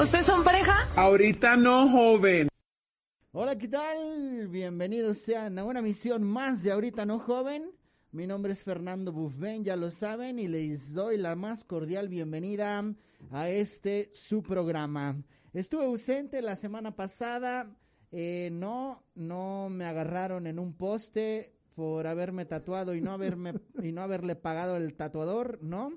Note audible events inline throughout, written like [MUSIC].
¿Ustedes son pareja? Ahorita no, joven. Hola, ¿qué tal? Bienvenidos sean a una misión más de Ahorita No Joven. Mi nombre es Fernando Buffben, ya lo saben, y les doy la más cordial bienvenida a este su programa. Estuve ausente la semana pasada, eh, no, no me agarraron en un poste por haberme tatuado y no haberme [LAUGHS] y no haberle pagado el tatuador, ¿no?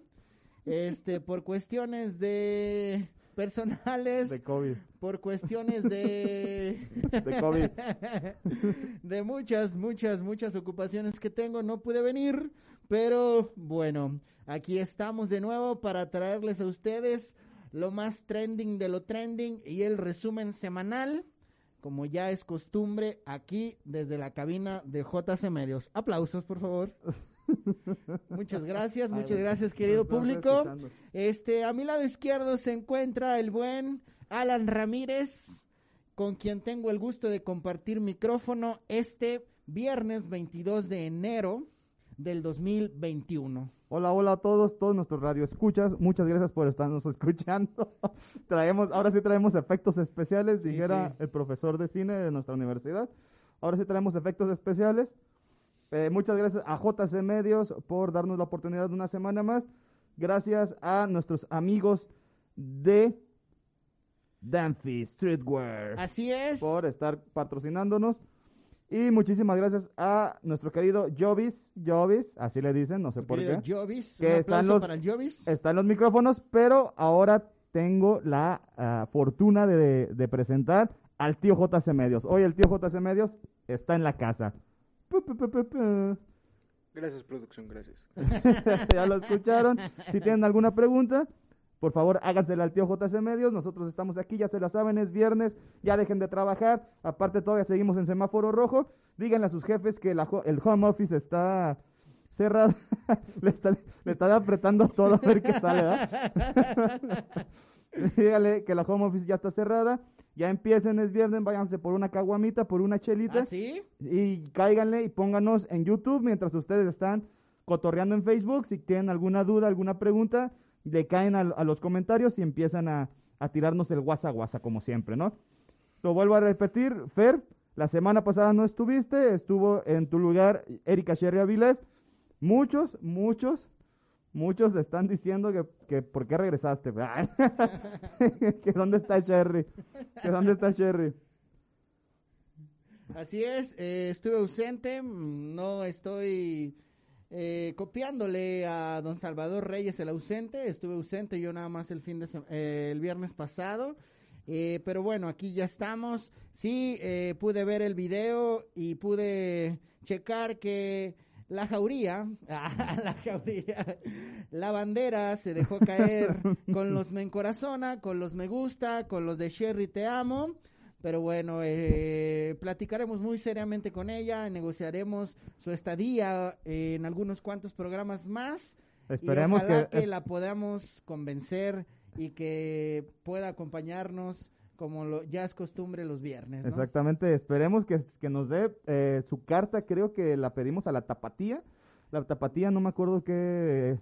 Este, por cuestiones de personales, De COVID. por cuestiones de De COVID. [LAUGHS] de muchas, muchas, muchas ocupaciones que tengo, no pude venir, pero bueno, aquí estamos de nuevo para traerles a ustedes lo más trending de lo trending y el resumen semanal, como ya es costumbre, aquí desde la cabina de JC Medios. Aplausos, por favor. Muchas gracias, muchas gracias, querido público. Este, a mi lado izquierdo se encuentra el buen Alan Ramírez, con quien tengo el gusto de compartir micrófono este viernes 22 de enero del 2021. Hola, hola a todos, todos nuestros radioescuchas. Muchas gracias por estarnos [LAUGHS] escuchando. traemos, ahora sí traemos efectos especiales, Sí, dijera sí. el profesor de cine de nuestra universidad. Ahora sí traemos efectos especiales. Eh, muchas gracias a JC Medios por darnos la oportunidad de una semana más. Gracias a nuestros amigos de Danfi Streetwear Así es. por estar patrocinándonos. Y muchísimas gracias a nuestro querido Jovis, Jovis, así le dicen, no sé por qué. Jovis, Que un están los- para el Jovis. Está en los micrófonos, pero ahora tengo la ah, fortuna de, de presentar al tío JC Medios. Hoy el tío JC Medios está en la casa. Gracias, producción, gracias. [LAUGHS] ya lo escucharon. Si tienen alguna pregunta, por favor hágansela al tío JC Medios. Nosotros estamos aquí, ya se la saben, es viernes, ya dejen de trabajar. Aparte todavía seguimos en semáforo rojo. Díganle a sus jefes que la el home office está cerrado. [LAUGHS] le, están, le están apretando todo a ver qué sale. [LAUGHS] Dígale que la home office ya está cerrada. Ya empiecen, es viernes, váyanse por una caguamita, por una chelita ¿Ah, sí? y cáiganle y pónganos en YouTube mientras ustedes están cotorreando en Facebook. Si tienen alguna duda, alguna pregunta, le caen a, a los comentarios y empiezan a, a tirarnos el guasa guasa como siempre, ¿no? Lo vuelvo a repetir, Fer, la semana pasada no estuviste, estuvo en tu lugar Erika Sherry Avilés. Muchos, muchos, muchos están diciendo que, que por qué regresaste. [LAUGHS] que dónde está Sherry, que dónde está Sherry. Así es, eh, estuve ausente, no estoy eh, copiándole a don Salvador Reyes el ausente, estuve ausente yo nada más el fin de eh, el viernes pasado, eh, pero bueno, aquí ya estamos, sí, eh, pude ver el video y pude checar que la jauría, [LAUGHS] ah, la jauría, la bandera se dejó caer con los [LAUGHS] me encorazona, con los me gusta, con los de Sherry te amo. Pero bueno, eh, platicaremos muy seriamente con ella, negociaremos su estadía en algunos cuantos programas más. Esperemos y ojalá que- que la podamos convencer y que pueda acompañarnos como lo, ya es costumbre los viernes. ¿no? Exactamente, esperemos que, que nos dé eh, su carta, creo que la pedimos a la Tapatía. La Tapatía, no me acuerdo qué,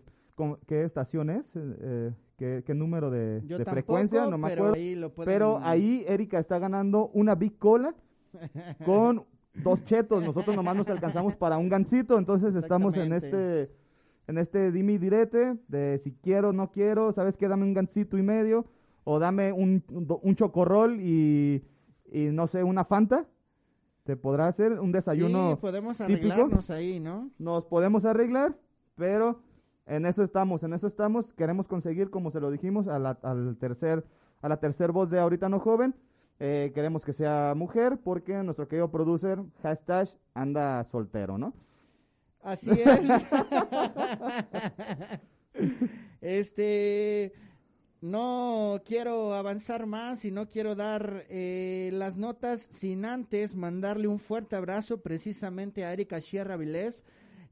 qué estación es, eh, qué, qué número de, Yo de tampoco, frecuencia, no me pero acuerdo. ahí lo pueden- Pero ahí Erika está ganando una Big Cola [LAUGHS] con dos chetos. Nosotros nomás nos alcanzamos para un gancito, entonces estamos en este en este dimi direte de si quiero no quiero, ¿sabes qué? Dame un gancito y medio o dame un, un, chocorrol y, y no sé, una Fanta. ¿Te podrá hacer un desayuno sí, podemos típico? arreglarnos ahí, ¿no? nos podemos arreglar, pero en eso estamos, en eso estamos. Queremos conseguir, como se lo dijimos, a la, al tercer, a la tercer voz de ahorita no joven. Eh, queremos que sea mujer porque nuestro querido producer, hashtag, anda soltero, ¿no? Así es. [LAUGHS] [LAUGHS] este, no quiero avanzar más y no quiero dar eh, las notas sin antes mandarle un fuerte abrazo precisamente a Erika Sierra Vilés,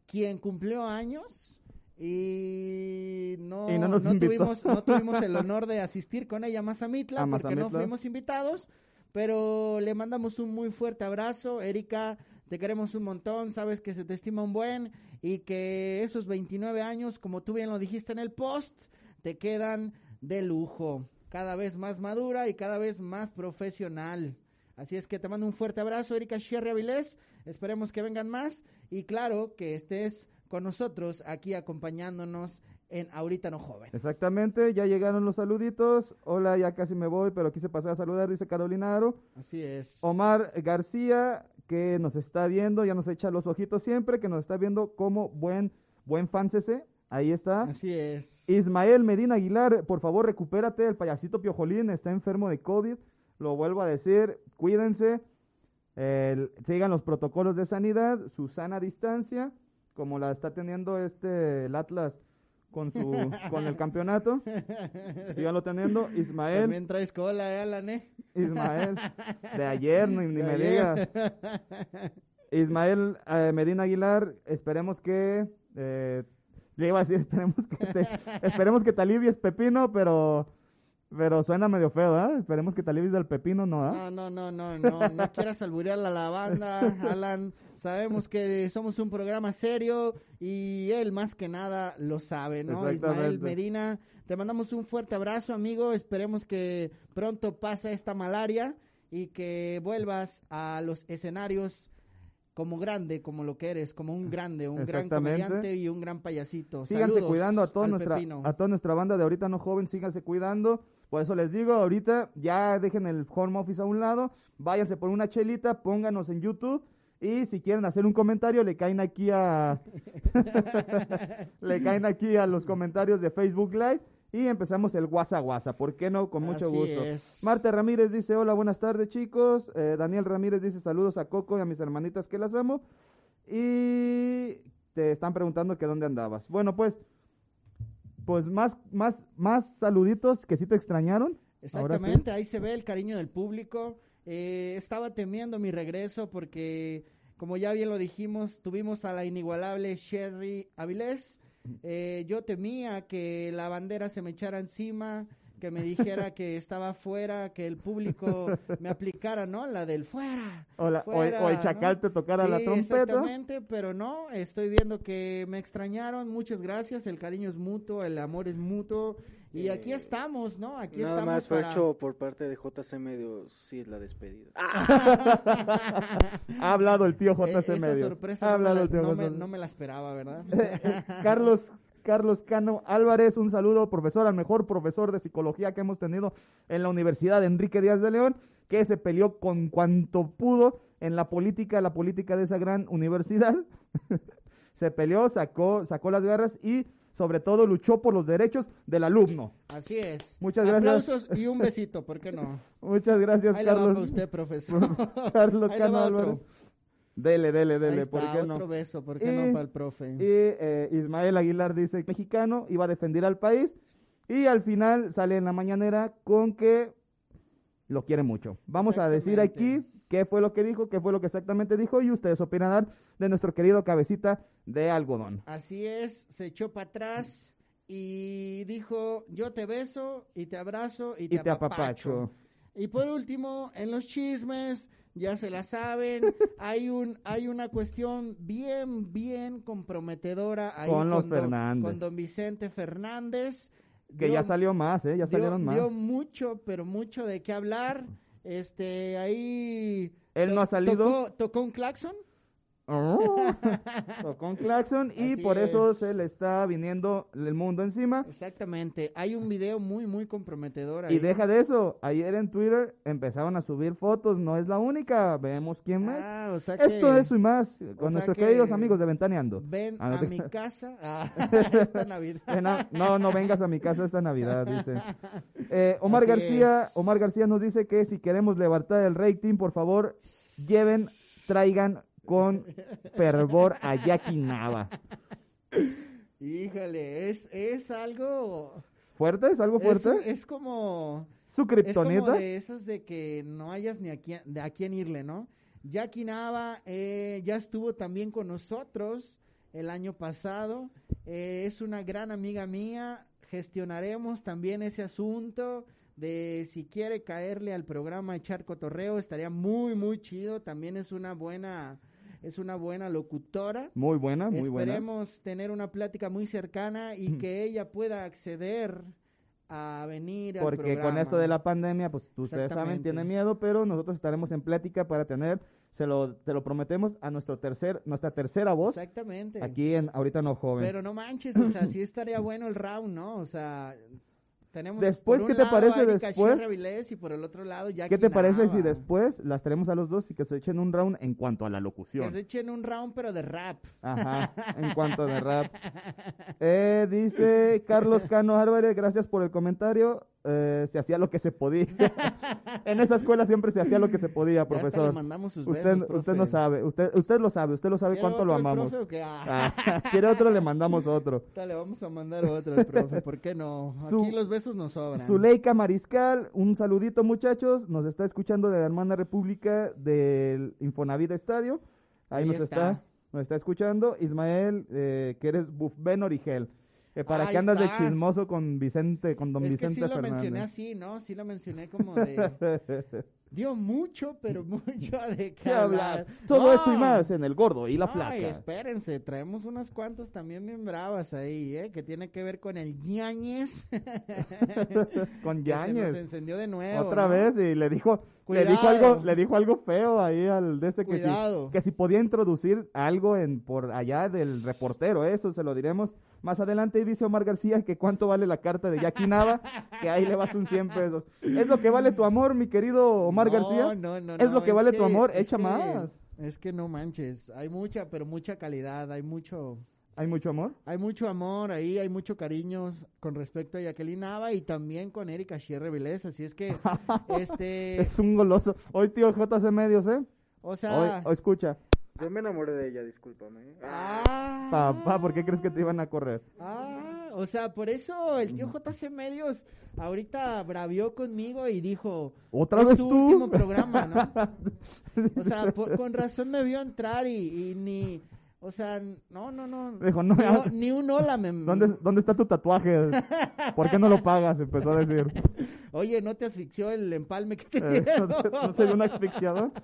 quien cumplió años y no... Y no nos tuvimos, no tuvimos el [LAUGHS] honor de asistir con ella a Mazamitla A porque no fuimos invitados, pero le mandamos un muy fuerte abrazo. Erika, te queremos un montón, sabes que se te estima un buen y que esos 29 años, como tú bien lo dijiste en el post, te quedan de lujo. Cada vez más madura y cada vez más profesional. Así es que te mando un fuerte abrazo, Erika Sherry Avilés. Esperemos que vengan más y claro que estés con nosotros aquí acompañándonos en Ahorita No Joven. Exactamente, ya llegaron los saluditos. Hola, ya casi me voy, pero quise pasar a saludar, dice Carolina Aro. Así es. Omar García, que nos está viendo, ya nos echa los ojitos siempre, que nos está viendo como buen, buen fan CC. Ahí está. Así es. Ismael Medina Aguilar, por favor, recupérate. El payasito Piojolín está enfermo de COVID. Lo vuelvo a decir, cuídense. el- sigan los protocolos de sanidad, su sana distancia, como la está teniendo este el Atlas con su [LAUGHS] con el campeonato. Síganlo teniendo. Ismael, También traes cola, ¿eh, Alan, eh? Ismael, [LAUGHS] de ayer, ni, ni De me ayer. digas. [LAUGHS] Ismael eh, Medina Aguilar, esperemos que eh, le iba a decir, esperemos que te, esperemos que te alivies Pepino, pero pero suena medio feo, ¿ah? Esperemos que te alivies del Pepino, ¿no? ah? No, no, no, no, no, no quieras alburear la banda, Alan. Sabemos que somos un programa serio y él más que nada lo sabe, ¿no? Ismael. Medina, te mandamos un fuerte abrazo, amigo. Esperemos que pronto pase esta malaria y que vuelvas a los escenarios como grande, como lo que eres, como un grande, un gran comediante y un gran payasito. Síganse Saludos cuidando a toda nuestra Pepino. a toda nuestra banda de ahorita no joven, síganse cuidando. Por eso les digo, ahorita ya dejen el home office a un lado, váyanse por una chelita, pónganos en YouTube y si quieren hacer un comentario le caen aquí a [LAUGHS] le caen aquí a los comentarios de Facebook Live y empezamos el guasa guasa, ¿por qué no? Con mucho Así gusto. es. Marta Ramírez dice, hola, buenas tardes chicos. Eh, Daniel Ramírez dice, saludos a Coco y a mis hermanitas que las amo. Y te están preguntando que dónde andabas. Bueno, pues, pues más, más, más saluditos que sí te extrañaron. Sí. Exactamente, ahí se ve el cariño del público. Eh, estaba temiendo mi regreso porque, como ya bien lo dijimos, tuvimos a la inigualable Sherry Avilés. Eh, yo temía que la bandera se me echara encima, que me dijera que [LAUGHS] estaba fuera, que el público me aplicara, ¿no? La del fuera. O, la- o- el chacal ¿no? te tocara la trompeta. Exactamente, pero no, estoy viendo que me extrañaron. Muchas gracias, el cariño es mutuo, el amor es mutuo. Y aquí estamos, ¿no? Aquí Nada estamos más fue para... hecho por parte de JC Medios, sí es la despedida. [LAUGHS] Ha hablado el tío Eh, JC esa Medios. sorpresa Ha no me, hablado la, el tío no, me, JC. no me la esperaba, ¿verdad? [LAUGHS] Carlos, Carlos Cano Álvarez, un saludo, profesor, al mejor profesor de psicología que hemos tenido en la Universidad de Enrique Díaz de León, que se peleó con cuanto pudo en la política, la política de esa gran universidad. [LAUGHS] se peleó, sacó, sacó las garras y sobre todo luchó por los derechos del alumno. Así es. Muchas gracias. Aplausos y un besito, ¿por qué no? [LAUGHS] Muchas gracias, Ahí Carlos. usted, profesor. [LAUGHS] Carlos Ahí Cano. Dele, dele, Ahí dele, está, ¿por qué no? otro beso, ¿por qué Y- no para el profe? Y eh, Ismael Aguilar dice mexicano iba a defender al país y al final sale en la mañanera con que lo quiere mucho. Vamos a decir aquí. Qué fue lo que dijo, qué fue lo que exactamente dijo y ustedes opinarán de nuestro querido cabecita de algodón. Así es, se echó para atrás y dijo, yo te beso y te abrazo y te, Y te apapacho. apapacho. Y por último, en los chismes, ya se la saben, [LAUGHS] hay un hay una cuestión bien, bien comprometedora ahí Con los don- Fernández. con don Vicente Fernández. Que Dio- ya salió más, ¿eh? Ya dio, salieron más. dio mucho, pero mucho de qué hablar. Este, ahí... Él no ha salido. Tocó, tocó un claxon. Oh, [LAUGHS] tocó un claxon y Así por eso es. se le está viniendo el mundo encima. Exactamente. Hay un video muy, muy comprometedor ahí. Y deja de eso, ayer en Twitter empezaron a subir fotos, no es la única, vemos quién más. Ah, o sea Esto, que eso y más, con nuestros que queridos amigos de Ventaneando. Ven Ah, a mi casa [LAUGHS] ah, [LAUGHS] esta Navidad. No, no, no vengas a mi casa esta Navidad, dice. Eh, Omar Así García, es. Omar García nos dice que si queremos levantar el rating, por favor, lleven, traigan con fervor a Jackie Nava. Híjole, es, es algo... ¿Fuerte? ¿Es algo Es, fuerte? es como... ¿Su Es como kriptonita? de esas de que no hayas ni a quién, de a quién irle, ¿no? Jackie Nava eh, ya estuvo también con nosotros el año pasado. eh, es una gran amiga mía. gestionaremos también ese asunto de si quiere caerle al programa echar cotorreo, estaría muy, muy chido. También es una buena, es una buena locutora. Muy buena, muy buena. Esperemos tener una plática muy cercana y que ella pueda acceder a venir al Porque con programa. esto de la pandemia, pues ustedes saben, tiene miedo, pero nosotros estaremos en plática para tener, se lo, te lo prometemos, a nuestro tercer, nuestra tercera voz Exactamente. aquí en Ahorita No Joven. Pero no manches, o sea, sí estaría bueno el round, ¿no? O sea, tenemos Después, ¿qué te lado parece después? Y por el otro lado Jackie ¿Qué te parece si después las tenemos a los dos y que se echen un round en cuanto a la que locución? se echen un round pero de rap? Ajá, en [LAUGHS] cuanto de rap. Eh, dice Carlos Cano Álvarez, gracias por el comentario. Eh, se hacía lo que se podía. [LAUGHS] en esa escuela siempre se hacía lo que se podía, profesor. le mandamos sus Usted, besos, usted no sabe, usted, usted lo sabe, usted lo sabe ¿Quiere cuánto lo el amamos. profe? Ah, Ah, [LAUGHS] ¿Quiere otro? Le mandamos otro. le vamos a mandar otro al profe, ¿por qué no? Su- Aquí los besos nos sobran. Zuleika Mariscal, un saludito muchachos, nos está escuchando de la hermana república del Infonavit Estadio, ahí, Ahí nos está. está. nos está escuchando, Ismael, eh, que eres Bufben Origel, que para Ahí qué andas de chismoso con Vicente, con don es Vicente que sí lo Fernández. mencioné así, ¿no? Sí lo mencioné como de... [LAUGHS] Dio mucho, pero [LAUGHS] mucho de qué ¿Qué hablar? Todo No. esto y más en el gordo y la Ay, flaca. espérense, traemos unas cuantas también bien bravas ahí, ¿eh? Que tiene que ver con el ñañez. [LAUGHS] Con que se nos Yañez. encendió de nuevo. Otra ¿no? vez y le dijo, le dijo algo, le dijo algo feo ahí al de ese que si, que si podía introducir algo en por allá del reportero, eso se lo diremos más adelante dice Omar García que cuánto vale la carta de Jackie Nava, que ahí le vas un 100 pesos. ¿Es lo que vale tu amor, mi querido Omar No, García? No, no, ¿Es no, lo que vale tu amor? es Echa que- más. Es que no manches, hay mucha, pero mucha calidad, hay mucho, ¿Hay mucho amor? hay mucho amor ahí, hay mucho cariño con respecto a Jacqueline Nava y también con Erika Sierra Vilés, así es que, [LAUGHS] este, Es un goloso. Hoy tío JC Medios, ¿eh? o Hoy, sea, hoy escucha. Yo me enamoré de ella, discúlpame. ah, Papá, ¿por qué crees que te iban a correr? Ah, o sea, por eso el tío JC Medios ahorita bravió conmigo y dijo, ¿Otra es vez tu tú? último programa, ¿no? [LAUGHS] O sea, por- con razón me vio entrar y, y ni, o sea, no, no, no. Dijo, no, ni, ya- ni un hola me... ¿Dónde, ¿Dónde está tu tatuaje? ¿Por qué no lo pagas? Empezó a decir. [LAUGHS] Oye, ¿no te asfixió el empalme que te Eh, dieron? ¿No te, no te dio un asfixiador? [LAUGHS]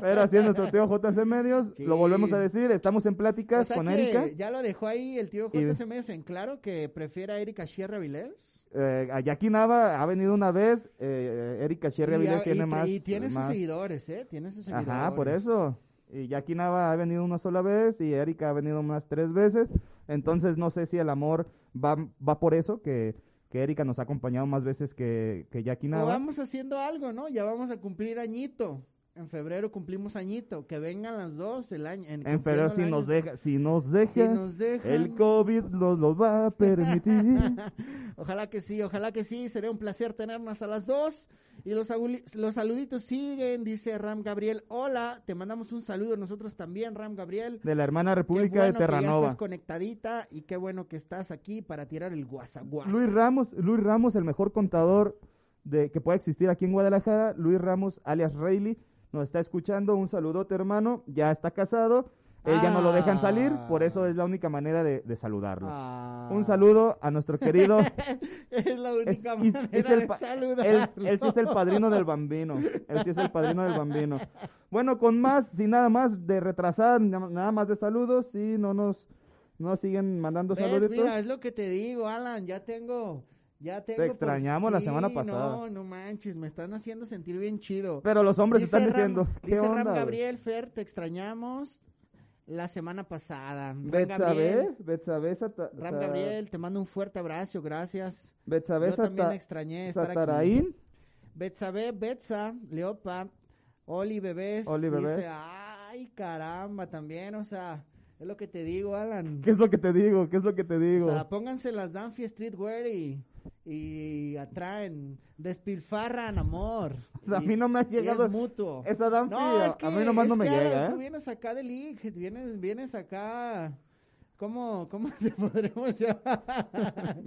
Pero así es nuestro tío JC Medios. Sí. Lo volvemos a decir. Estamos en O pláticas sea con que Erika. ya lo dejó ahí el tío Y- JC Medios en claro que prefiere a Erika Sierra Vilés. Eh, a Jackie Nava ha venido una vez. Eh, Erika Sierra y, Vilés tiene y- más. y tiene sus más- seguidores, ¿eh? Tiene sus seguidores. Ajá, por eso. Y Jackie Nava ha venido una sola vez y Erika ha venido unas tres veces. Entonces no sé si el amor va, va por eso, que, que Erika nos ha acompañado más veces que, que Jackie O Nava. vamos haciendo algo, ¿no? Ya vamos a cumplir añito. En febrero cumplimos añito. Que vengan las dos el año. En, En febrero si nos deja, si nos deja, Si nos dejan. el COVID nos lo va a permitir. [LAUGHS] Ojalá que sí, ojalá que sí. Sería un placer tenernos a las dos. Y los, los saluditos siguen, dice Ram Gabriel. Hola, te mandamos un saludo nosotros también, Ram Gabriel. de la hermana República bueno de que ya Terranova. estás conectadita y qué bueno que estás aquí para tirar el guasaguasa. Luis Ramos, Luis Ramos, el mejor contador de que pueda existir aquí en Guadalajara, Luis Ramos alias Rayleigh, nos está escuchando, un saludote hermano, ya está casado, él ya no lo dejan salir, por eso es la única manera de, de saludarlo. Ah. Un saludo a nuestro querido, [LAUGHS] Es la única es- manera es el de saludarlo. él, él sí es el padrino del bambino, él sí es el padrino del bambino. Bueno, con más, sin nada más de retrasar, na- nada más de saludos, sí, no nos, no siguen mandando ¿Ves? saluditos. Mira, es lo que te digo, Alan, ya tengo, ya tengo. por- extrañamos la Sí, semana pasada. No, no manches, me están haciendo sentir bien chido. Pero los hombres Dice están Ram- diciendo, ¿qué dice onda? Ram? Gabriel Fer, te extrañamos la semana pasada. Betsabe, Betsabe, Ram Gabriel, te mando un fuerte abrazo, gracias. Betsabe, Yo también extrañé estar aquí. Sataraín, Betsabe, Betsa, Leopa, Oli Bebés. Oli Bebés. Dice, ay, caramba, también, o sea, es lo que te digo, Alan. ¿qué es lo que te digo? ¿Qué es lo que te digo? O sea, pónganse las Danfi Streetwear y, y atraen, despilfarran amor. [LAUGHS] O sea, a Y- mí no me ha llegado es mutuo. esa Danfi, No, a- es que, a mí nomás es no me que, llega, Tú ¿eh? vienes acá de League, vienes, vienes acá. ¿Cómo, ¿Cómo [LAUGHS] te podremos llamar?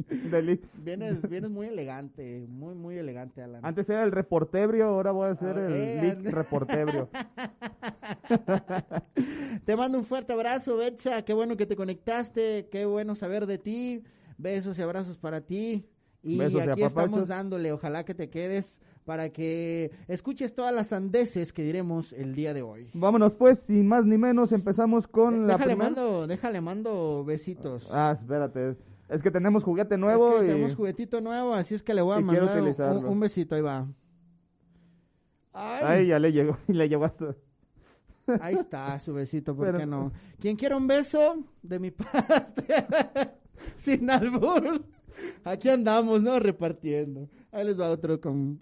[LAUGHS] Vienes, vienes muy elegante, muy, muy elegante, Alan. Antes era el reportebrio, ahora voy a ser Ah, el eh, leak ande- reportebrio. Te mando un fuerte abrazo, Betsa. Qué bueno que te conectaste. Qué bueno saber de ti. besos y abrazos para ti. Y Besos aquí estamos dándole, ojalá que te quedes para que escuches todas las sandeces que diremos el día de hoy. Vámonos pues, sin más ni menos, empezamos con la déjale mando, déjale mando besitos. Ah, espérate. Es que tenemos juguete Es nuevo que y... tenemos juguetito nuevo, así es que le voy a y mandar un, besito, ahí va. Ay, Ay, ya le llegó, y [LAUGHS] le llegó hasta... ahí está su besito, ¿por Pero- qué no? Quien quiera un beso, de mi [LAUGHS] parte, sin albur, aquí andamos, ¿no? Repartiendo. Ahí les va otro con...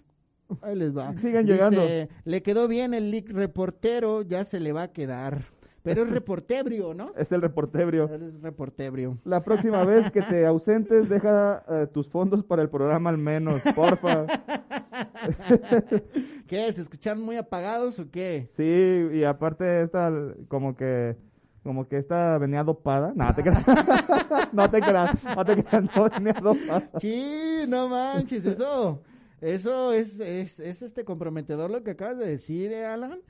Ahí les va. Sigan Dice, llegando. le quedó bien el leak reportero, ya se le va a quedar. Pero es reportebrio, ¿no? Es el reportebrio. Eres reportebrio. La próxima vez que te ausentes, deja eh, tus fondos para el programa al menos, porfa. [LAUGHS] ¿Qué? ¿Se escuchan muy apagados o qué? Sí, y aparte esta, como que, como que esta venía dopada. No, te creas. [LAUGHS] no te creas, no te creas, no venía dopada. Sí, no manches, eso, eso es, es, es este comprometedor lo que acabas de decir, eh, Alan.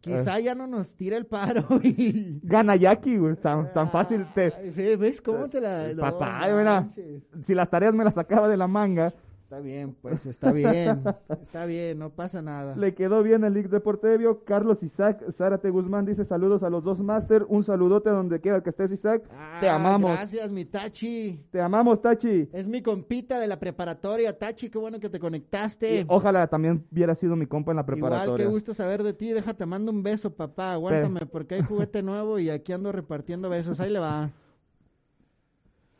Quizá ya no nos tira el paro [LAUGHS] y... Gana Jackie, güey, tan, tan fácil. Te, ¿Ves cómo te la... no Papá, mira. manches. si las tareas me las sacaba de la manga, Está bien, pues, está bien, está bien, no pasa nada. le quedó bien el League Deportevio. Carlos Isaac, Zárate Guzmán dice saludos a los dos máster. Un saludote donde quiera que estés, Isaac. te Ah, amamos. Gracias, mi Tachi. Te amamos, Tachi. Es mi compita de la preparatoria, Tachi, qué bueno que te conectaste. Y ojalá también hubiera sido mi compa en la Igual, preparatoria. qué gusto saber de ti. Déjate, mando un beso, papá. Aguántame, porque hay juguete [LAUGHS] nuevo y aquí ando repartiendo besos. Ahí le va.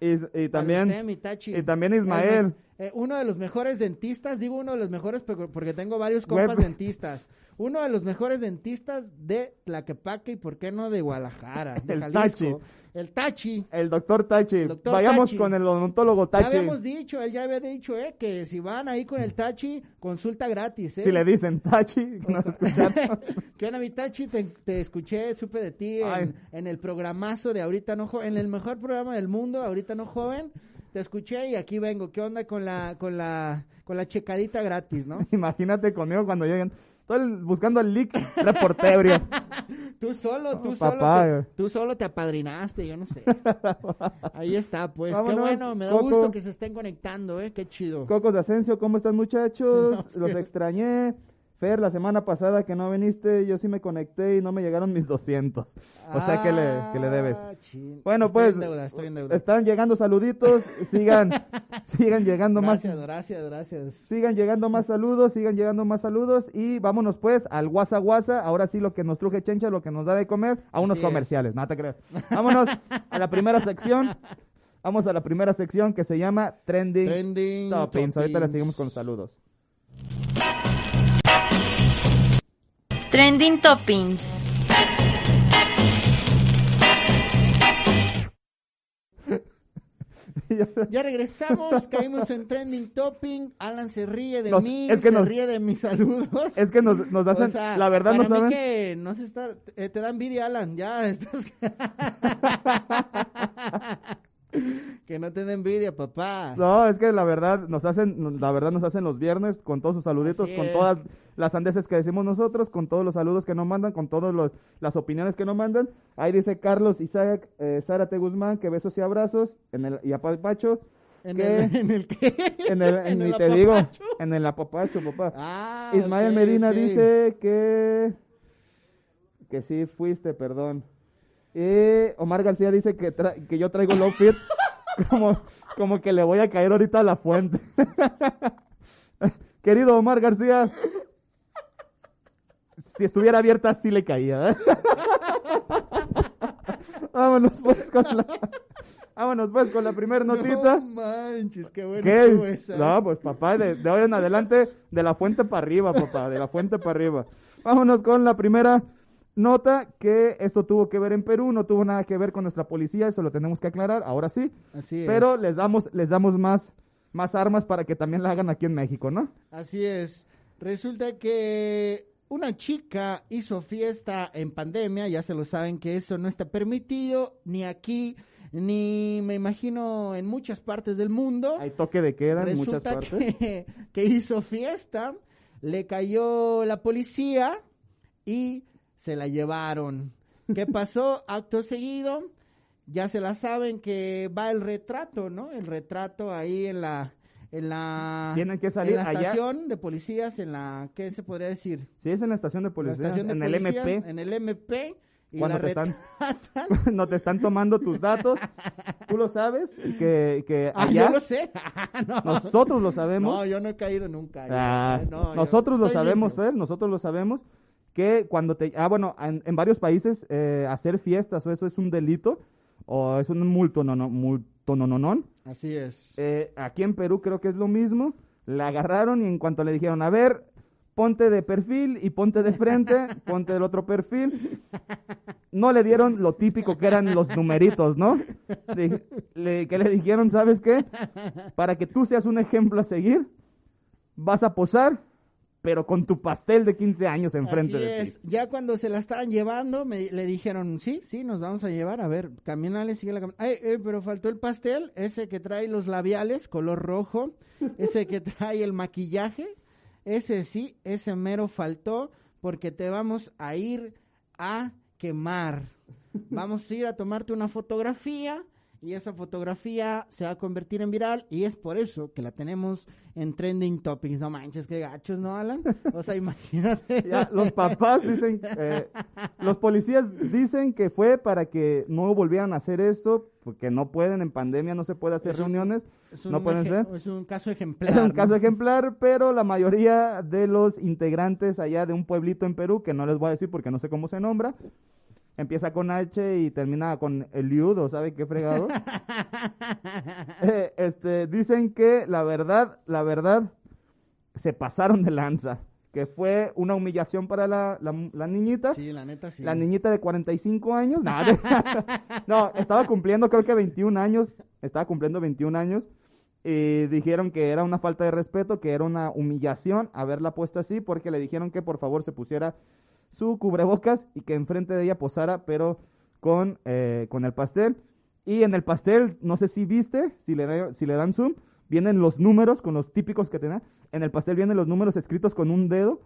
Y, y también, usted, mi Tachi. y también Ismael. Eh, uno de los mejores dentistas, digo uno de los mejores porque tengo varios compas dentistas. Uno de los mejores dentistas de Tlaquepaque y por qué no de Guadalajara, de [LAUGHS] El Jalisco. El Tachi. El doctor Tachi. El doctor Vayamos Tachi. con el odontólogo Ya Tachi. habíamos dicho, él ya había dicho, eh, que si van ahí con el Tachi, consulta gratis, eh. Si le dicen Tachi, [LAUGHS] no escucharon. [LAUGHS] ¿Qué onda, mi Tachi? Te, te escuché, supe de ti en, en el programazo de Ahorita No Joven, en el mejor programa del mundo, Ahorita No Joven. Te escuché y aquí vengo. ¿Qué onda con la, con la, con la checadita gratis, no? [LAUGHS] Imagínate conmigo cuando lleguen. Estoy buscando el leak reportebrio. [LAUGHS] Tú solo, tú Oh, solo, papá, te, güey. tú solo te apadrinaste, yo no sé. [LAUGHS] Ahí está, pues. Vámonos, qué bueno, me da Coco. gusto que se estén conectando, ¿eh? Qué chido. Cocos de Asensio, ¿cómo están muchachos? Los extrañé. Fer, la semana pasada que no viniste, yo sí me conecté y no me llegaron mis 200. O sea que le, que le debes. Ah, chin. Bueno, Estoy pues, en deuda, estoy en deuda. Están llegando saluditos, sigan, [LAUGHS] sigan llegando Gracias, más, gracias, gracias. sigan llegando más saludos, sigan llegando más saludos y vámonos pues al guasa guasa, ahora sí lo que nos truje Chencha, lo que nos da de comer, a unos Así es. comerciales, no te creas. Vámonos a la primera sección, vamos a la primera sección que se llama Trending, Trending. Toppings. Ahorita le seguimos con los saludos. Trending Toppings. Ya regresamos, caímos en trending topping. Alan se ríe de Nos- mí, es que se nos- ríe de mis saludos. Es que nos, nos hacen, O sea, la verdad no mí saben. que no se está, eh, te da envidia, Alan. Ya estás. [LAUGHS] [LAUGHS] que no te da envidia, papá. No, es que la verdad nos hacen, la verdad nos hacen los viernes con todos sus saluditos, Así con es. todas las andeses que decimos nosotros, con todos los saludos que nos mandan, con todas las opiniones que nos mandan. Ahí dice Carlos Isaac, eh, Zárate Guzmán, que besos y abrazos, en el, y apapacho, ¿En ¿Qué? el, ¿En el qué? en el, [LAUGHS] ¿En ni el te digo, en el apapacho, papá. Ah, Ismael Medina dice que, que sí fuiste, perdón. Y Omar García dice que, tra- que yo traigo low fit, [LAUGHS] como, como que le voy a caer ahorita a la fuente. [LAUGHS] Querido Omar García, si estuviera abierta sí le caía. ¿eh? [LAUGHS] vámonos pues con la, vámonos pues con la primera notita. No manches, qué bueno ¿Qué? esa. No, pues papá, de, de hoy en adelante, de la fuente para arriba, papá, de la fuente para arriba. Vámonos con la primera nota, que esto tuvo que ver en Perú, no tuvo nada que ver con nuestra policía, eso lo tenemos que aclarar, ahora sí. Así es. Pero les damos, les damos más, más armas para que también la hagan aquí en México, ¿no? Así es. Resulta que una chica hizo fiesta en pandemia, ya se lo saben que eso no está permitido, ni aquí, ni me imagino en muchas partes del mundo. Hay toque de queda en muchas partes. que, [LAUGHS] que hizo fiesta, le cayó la policía y se la llevaron. ¿Qué pasó? [LAUGHS] Acto seguido, ya se la saben que va el retrato, ¿no? El retrato ahí en la en la Tienen que salir en la allá. estación de policías en la ¿qué se podría decir? Si es en la estación de La policía, estación de en el policía, MP, en el MP y Cuando la te están- no [LAUGHS] te están tomando tus datos, tú lo sabes, que, que Ah, allá yo lo sé. [LAUGHS] no. nosotros lo sabemos. No, yo no he caído nunca. Ah, no, nosotros lo sabemos. Fer, nosotros lo sabemos, que cuando te... Ah, bueno, en, en varios países eh, hacer fiestas o eso es un delito, o es un multo, no, no, multo, no, no, no. Así es. Eh, aquí en Perú creo que es lo mismo, la agarraron y en cuanto le dijeron, a ver, ponte de perfil y ponte de frente, [LAUGHS] ponte del otro perfil, no le dieron lo típico que eran los numeritos, ¿no? Le- le- que le dijeron, ¿sabes qué? Para que tú seas un ejemplo a seguir, vas a posar, pero con tu pastel de 15 años enfrente Así de es. ti. Ya cuando se la estaban llevando, me, le dijeron, sí, sí, nos vamos a llevar. A ver, camínale, sigue la cam- Ay, eh, pero faltó el pastel, ese que trae los labiales, color rojo, ese que [LAUGHS] trae el maquillaje, ese sí, ese mero faltó, porque te vamos a ir a quemar. Vamos a ir a tomarte una fotografía y esa fotografía se va a convertir en viral y es por eso que la tenemos en trending topics. No manches, qué gachos, ¿no, Alan? O sea, [LAUGHS] imagínate. Ya, los papás dicen, eh, los policías dicen que fue para que no volvieran a hacer esto, porque no pueden, en pandemia no se puede hacer Es un- reuniones, Es un no pueden ser. Es un caso ejemplar. [LAUGHS] Es un ¿no? caso ejemplar, pero la mayoría de los integrantes allá de un pueblito en Perú, que no les voy a decir porque no sé cómo se nombra, empieza con H y termina con Eliudo, ¿sabe qué fregado? [LAUGHS] Eh, este, dicen que la verdad, la verdad, se pasaron de lanza, que fue una humillación para la, la, la niñita. Sí, la neta sí. La niñita de 45 años, no, [LAUGHS] no, estaba cumpliendo creo que 21 años, estaba cumpliendo 21 años y dijeron que era una falta de respeto, que era una humillación haberla puesto así porque le dijeron que por favor se pusiera su cubrebocas y que enfrente de ella posara, pero con, eh, con el pastel. Y en el pastel, no sé si viste, si le, da- si le dan zoom, vienen los números con los típicos que tenía. En el pastel vienen los números escritos con un dedo.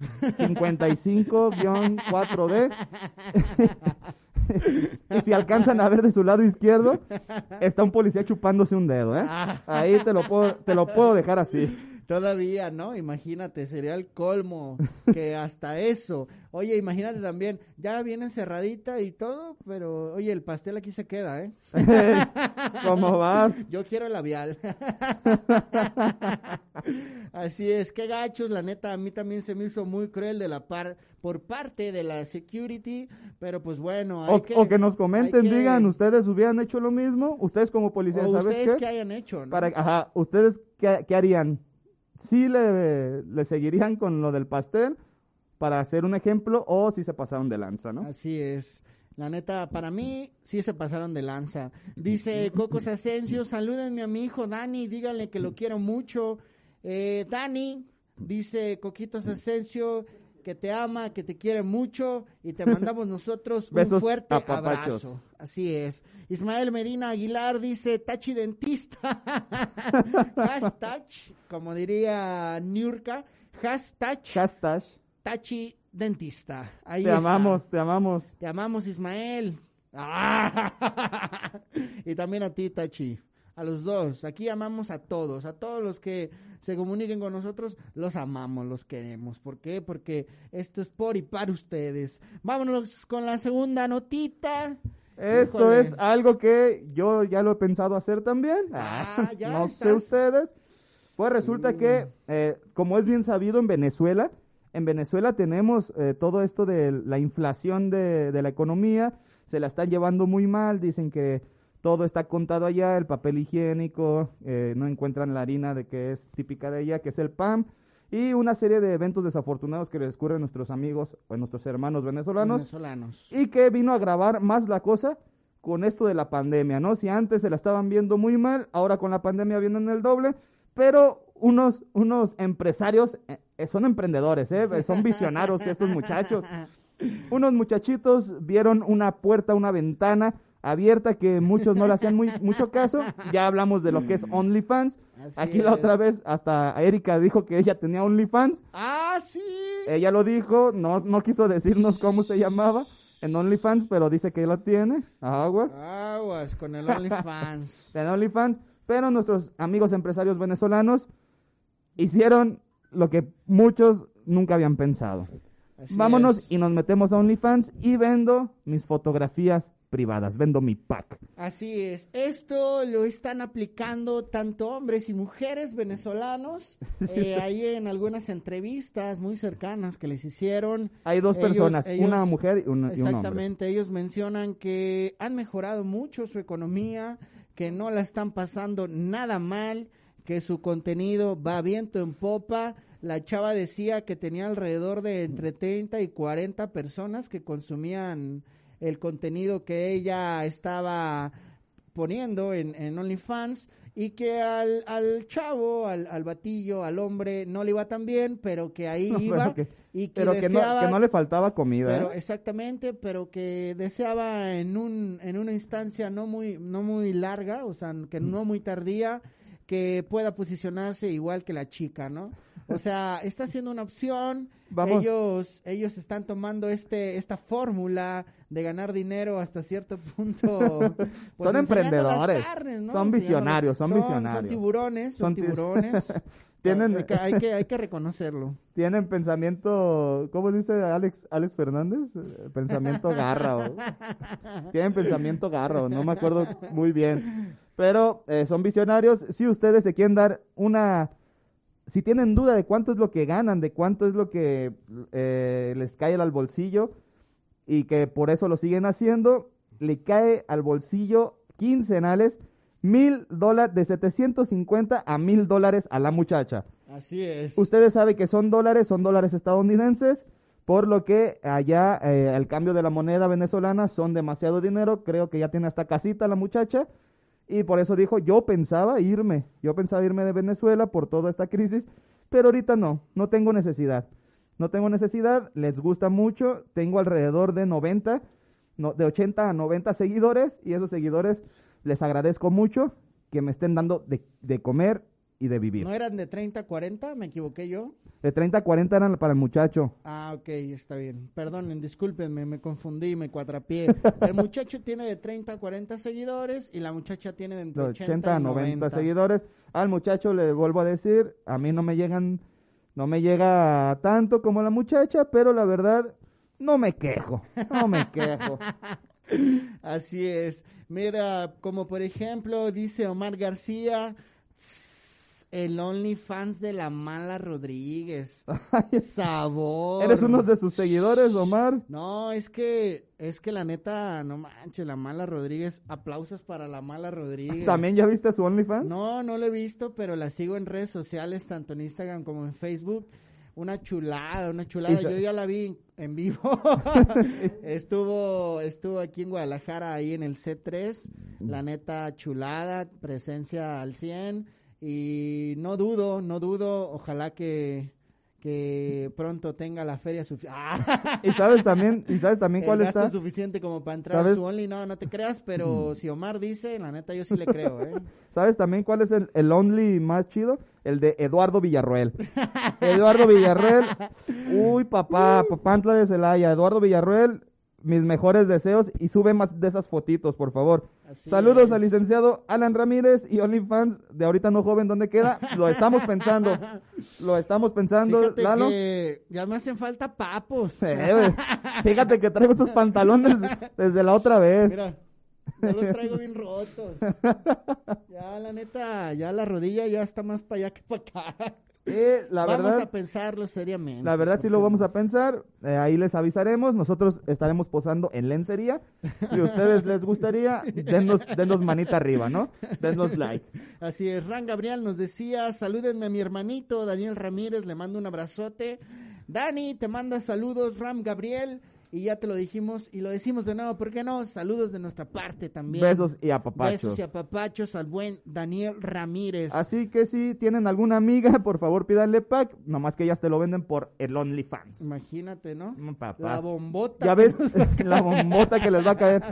[LAUGHS] 55-4D. [LAUGHS] y si alcanzan a ver de su lado izquierdo, está un policía chupándose un dedo, ¿eh? Ahí te lo puedo, te lo puedo dejar así. Todavía, ¿no? Imagínate, sería el colmo que [LAUGHS] hasta eso. Oye, imagínate también, ya viene cerradita y todo, pero oye, el pastel aquí se queda, ¿eh? [LAUGHS] ¿Cómo vas? [LAUGHS] Yo quiero el labial. Así es, qué gachos, la neta, a mí también se me hizo muy cruel de la par por parte de la security, pero pues bueno, hay O, o que nos comenten, que- digan, ¿ustedes hubieran hecho lo mismo? Ustedes como policías, ¿sabes ustedes qué? que hayan hecho, ¿no? Para, ajá, ¿ustedes qué, qué harían? ¿Sí le, le seguirían con lo del pastel para hacer un ejemplo o si se pasaron de lanza, no? Así es. La neta, para mí, sí se pasaron de lanza. Dice Cocos Asensio, salúdenme a mi hijo Dani, díganle que lo quiero mucho. Eh, Dani, dice Coquitos Asensio, que te ama, que te quiere mucho y te [LAUGHS] mandamos nosotros un Besos fuerte abrazo. Así es. Ismael Medina Aguilar dice, Tachi Dentista. [LAUGHS] hashtag, como diría Niurka, hashtag Hashtag, Tachi Dentista. Ahí te está. amamos, te amamos. Te amamos, Ismael. [LAUGHS] Y también a ti, Tachi. A los dos. Aquí amamos a todos. A todos los que se comuniquen con nosotros, los amamos, los queremos. ¿Por qué? Porque esto es por y para ustedes. Vámonos con la segunda notita. Esto Híjole. es algo que yo ya lo he pensado hacer también. Ah, ya [LAUGHS] no sé ustedes. Pues resulta que, eh, como es bien sabido en Venezuela, en Venezuela tenemos eh, todo esto de la inflación de, de la economía, se la están llevando muy mal, dicen que todo está contado allá, el papel higiénico, eh, no encuentran la harina de que es típica de ella, que es el PAM, y una serie de eventos desafortunados que les ocurren a nuestros amigos o a nuestros hermanos venezolanos Venezolanos. y que vino a agravar más la cosa con esto de la pandemia, ¿no? Si antes se la estaban viendo muy mal, ahora con la pandemia vienen el doble, pero unos, unos empresarios eh, eh, son emprendedores, ¿eh? Son visionarios estos muchachos. [LAUGHS] Unos muchachitos vieron una puerta, una ventana abierta que muchos no le hacían muy, mucho caso. Ya hablamos de lo que es OnlyFans. Así Aquí la es. otra vez hasta Erika dijo que ella tenía OnlyFans. Ah, sí. Ella lo dijo, no, no quiso decirnos cómo se llamaba. en OnlyFans, pero dice que lo tiene. Aguas. Aguas con el [LAUGHS] OnlyFans. en OnlyFans, pero nuestros amigos empresarios venezolanos hicieron lo que muchos nunca habían pensado. Así Vámonos es. y nos metemos a OnlyFans y vendo mis fotografías privadas, vendo mi pack. Así es. Esto lo están aplicando tanto hombres y mujeres venezolanos. [LAUGHS] eh, ahí en algunas entrevistas muy cercanas que les hicieron. Hay dos Ellos- personas, ellos- una mujer y, una- y un hombre. Exactamente, ellos mencionan que han mejorado mucho su economía, que no la están pasando nada mal, que su contenido va viento en popa. La chava decía que tenía alrededor de entre 30 y 40 personas que consumían el contenido que ella estaba poniendo en, en OnlyFans y que al, al chavo, al, al batillo, al hombre no le iba tan bien, pero que ahí [LAUGHS] iba que- y que Pero que no, que no le faltaba comida. pero ¿eh? exactamente, pero que deseaba en un en una instancia no muy no muy larga, o sea, que no muy tardía, que pueda posicionarse igual que la chica, ¿no? O sea, está siendo una opción. Vamos. Ellos ellos están tomando este esta fórmula de ganar dinero hasta cierto punto. [LAUGHS] pues, Son emprendedores, carnes, ¿no? son visionarios, son visionarios. Son tiburones, son, Son ti- tiburones. [LAUGHS] Tienen- hay, que, hay que hay que reconocerlo. Tienen pensamiento, ¿cómo dice Alex, Alex Fernández? Eh, Pensamiento garra. o- [LAUGHS] Tienen pensamiento garra, no me acuerdo muy bien. Pero eh, son visionarios. Si ustedes se quieren dar una... Si tienen duda de cuánto es lo que ganan, de cuánto es lo que eh, les cae al bolsillo y que por eso lo siguen haciendo, le cae al bolsillo quincenales mil dólares, de 750 a mil dólares a la muchacha. Así es. Ustedes saben que son dólares, son dólares estadounidenses, por lo que allá eh, al cambio de la moneda venezolana son demasiado dinero. Creo que ya tiene hasta casita la muchacha. Y por eso dijo, yo pensaba irme, yo pensaba irme de Venezuela por toda esta crisis, pero ahorita no, no tengo necesidad. No tengo necesidad, les gusta mucho, tengo alrededor de 90, no, de 80 a 90 seguidores y esos seguidores les agradezco mucho que me estén dando de, de comer y de vivir. ¿No eran de 30 a 40? ¿Me equivoqué yo? De 30 a 40 eran para el muchacho. Ah, ok, está bien. Perdonen, discúlpenme, me confundí, me cuatrapié. [LAUGHS] El muchacho tiene de 30 a 40 seguidores y la muchacha tiene de entre De 80, 80 a y 90 seguidores. Al muchacho le vuelvo a decir, a mí no me llegan, no me llega tanto como la muchacha, pero la verdad, no me quejo, no me quejo. [LAUGHS] Así es. Mira, como por ejemplo dice Omar García, "Tss, el OnlyFans de la mala Rodríguez. [LAUGHS] Sabor. ¿Eres uno de sus seguidores, Omar? No, es que, es que la neta, no manches, la mala Rodríguez, aplausos para la mala Rodríguez. ¿También ya viste su OnlyFans? No, no lo he visto, pero la sigo en redes sociales, tanto en Instagram como en Facebook. Una chulada, una chulada. Yo ya la vi en vivo. [LAUGHS] estuvo, estuvo aquí en Guadalajara, ahí en el C3. La neta, chulada, presencia al 100. Y no dudo, no dudo, ojalá que, que pronto tenga la feria suficiente. [LAUGHS] Y sabes también, y sabes también el cuál gasto está. suficiente como para entrar ¿Sabes? a su Only. No, no te creas, pero si Omar dice, la neta, yo sí le creo, ¿eh? [LAUGHS] ¿Sabes también cuál es el, el Only más chido? El de Eduardo Villarroel. Eduardo Villarroel. [LAUGHS] Uy, papá, papantla de Celaya. Eduardo Villarroel, mis mejores deseos y sube más de esas fotitos, por favor. Así Saludos es. al licenciado Alan Ramírez y OnlyFans de ahorita no joven, ¿dónde queda? Lo estamos [LAUGHS] pensando. Lo estamos pensando, Fíjate Lalo. que ya me hacen falta papos. Eh. Fíjate que traigo estos pantalones desde la otra vez. Mira, yo los traigo bien rotos. [LAUGHS] Ya, la neta, ya la rodilla ya está más para allá que para acá. Eh, la vamos verdad, a pensarlo seriamente. La verdad sí lo vamos a pensar, eh, ahí les avisaremos, nosotros estaremos posando en lencería, si a ustedes les gustaría, denos, denos manita arriba, ¿no? Denos like. Así es, Ran Gabriel nos decía, salúdenme a mi hermanito Daniel Ramírez, le mando un abrazote. Dani, te manda saludos, Ram Gabriel, y ya te lo dijimos y lo decimos de nuevo, ¿por qué no? Saludos de nuestra parte también. Besos y apapachos. Besos y apapachos al buen Daniel Ramírez. Así que si tienen alguna amiga, [LAUGHS] por favor pídanle pack, nomás que ellas te lo venden por el OnlyFans. Imagínate, ¿no? Papá. La bombota. Ya ves [LAUGHS] la bombota que les va a caer.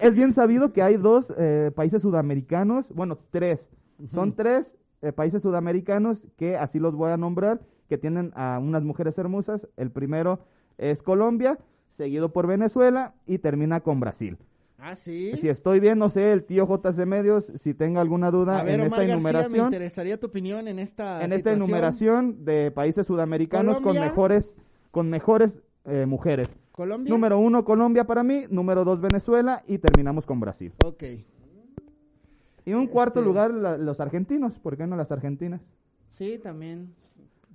Es bien sabido que hay dos eh, países sudamericanos, bueno, tres. Son tres eh, países sudamericanos que así los voy a nombrar, que tienen a unas mujeres hermosas. El primero es Colombia, seguido por Venezuela y termina con Brasil. Ah, sí. Si estoy bien, no sé, el tío JC Medios, si tenga alguna duda A ver, en Omar esta García, me enumeración, interesaría tu opinión en esta en esta enumeración de países sudamericanos con mejores, con mejores eh, mujeres. Colombia. Número uno, Colombia para mí. Número dos, Venezuela. Y terminamos con Brasil. Ok. Y un cuarto Este- lugar, la- los argentinos. ¿Por qué no las argentinas? Sí, también.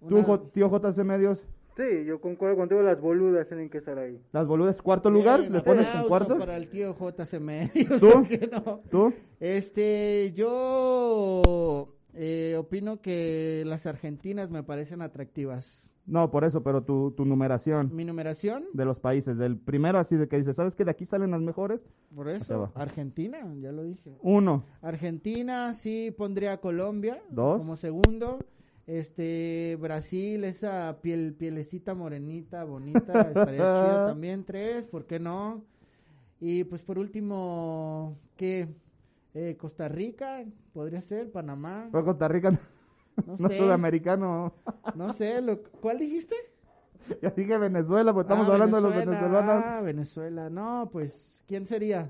Tú, Una- Jo- tío JC Medios, Sí, yo concuerdo contigo, las boludas tienen que estar ahí. las boludas, cuarto lugar. Bien, ¿Le pones en cuarto? para el tío JC Medios, ¿Tú? ¿por qué no? ¿Tú? Este, yo eh, opino que las argentinas me parecen atractivas. No, por eso, pero tu, tu numeración Mi numeración, de los países. Del primero, así de que dices, ¿sabes que de aquí salen las mejores? por eso. Argentina, ya lo dije. Uno. Argentina, sí pondría a Colombia Dos. como segundo. Este, Brasil, esa piel, pielecita morenita, bonita, [LAUGHS] estaría chido también. Tres, ¿por qué no? Y pues por último, ¿qué? Eh, Costa Rica, podría ser, Panamá, Costa Rica, no, no [LAUGHS] sé, sudamericano. [LAUGHS] no sé, lo, ¿cuál dijiste? Ya dije Venezuela, pues estamos Ah, hablando de los venezolanos. Ah, Venezuela, no, pues, ¿quién sería?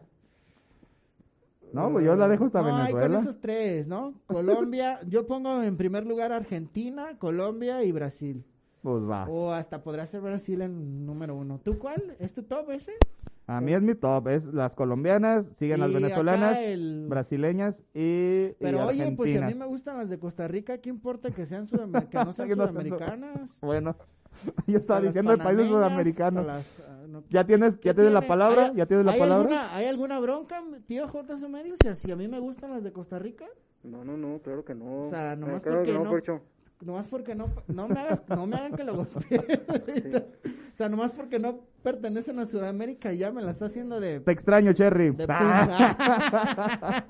No, pues yo la dejo hasta no, hay con Venezuela. esos tres, ¿no? Colombia, [LAUGHS] yo pongo en primer lugar Argentina, Colombia y Brasil. Pues va. O hasta podría ser Brasil en número uno. ¿Tú cuál? ¿Es tu top ese? A mí es mi top, es las colombianas, siguen las venezolanas, el- brasileñas y, y Pero oye, pues si a mí me gustan las de Costa Rica, ¿qué importa que sean sudamericanas? No [LAUGHS] sean Que no sean su- sudamericanas. [LAUGHS] Bueno, yo estaba Hasta diciendo hasta las, ah, no, ¿Ya tienes, ¿qué ya tienes la palabra? ¿Hay- ¿Ya tienes la ¿hay palabra? Alguna, ¿Hay alguna bronca, tío J. su medio? O sea, si a mí me gustan las de Costa Rica, No, no, no, claro que no. O sea, Eh, nomás claro porque que no, nomás porque no, no me hagas, no me hagan que lo golpee. [LAUGHS] O sea, nomás porque no pertenecen a Sudamérica ya me la está haciendo de... Te extraño, Cherry. de [LAUGHS] Ah,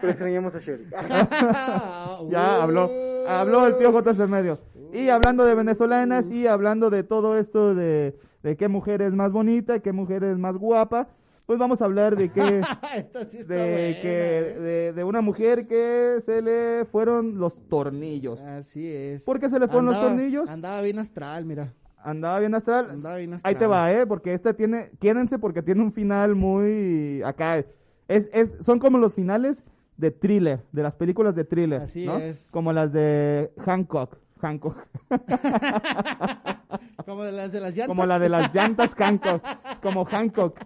Pero extrañamos a Sherry. [LAUGHS] ya habló, habló el tío JC Medio. Y hablando de venezolanas y hablando de todo esto de, de qué mujer es más bonita qué mujer es más guapa, pues vamos a hablar de que... [LAUGHS] Esta sí está de, buena, que, ¿eh? de, de una mujer que se le fueron los tornillos. Así es. ¿Por qué se le fueron los Andaba- tornillos? Andaba bien astral, mira. Andaba bien astral. Andaba bien Ahí te astral. va, ¿eh? Porque esta tiene, quédense porque tiene un final muy acá. Es, es, son como los finales de thriller, de las películas de thriller. Así ¿no? es. Como las de Hancock. Hancock. [LAUGHS] Como de las de las llantas. Como la de las llantas Hancock. Como Hancock.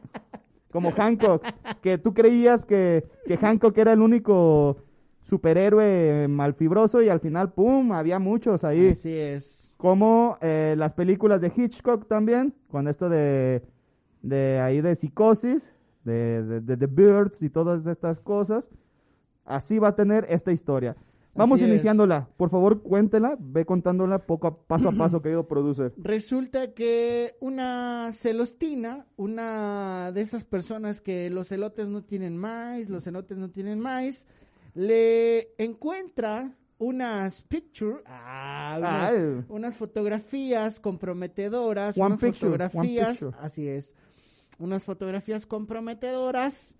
Como Hancock. Que tú creías que, que Hancock era el único superhéroe malfibroso y al final, ¡pum! Había muchos ahí. Así es. Como eh, las películas de Hitchcock también, con esto de, de ahí de psicosis, de, de, de The Birds y todas estas cosas. Así va a tener esta historia. Vamos Así es. iniciándola. Por favor, cuéntela. Ve contándola poco a, paso a [CLEARS THROAT] paso, querido producer. Resulta que una celostina, una de esas personas que los elotes no tienen maíz, los elotes no tienen maíz, le encuentra unas picture, ah, unas, fotografías comprometedoras, One unas picture, fotografías, así es, unas fotografías comprometedoras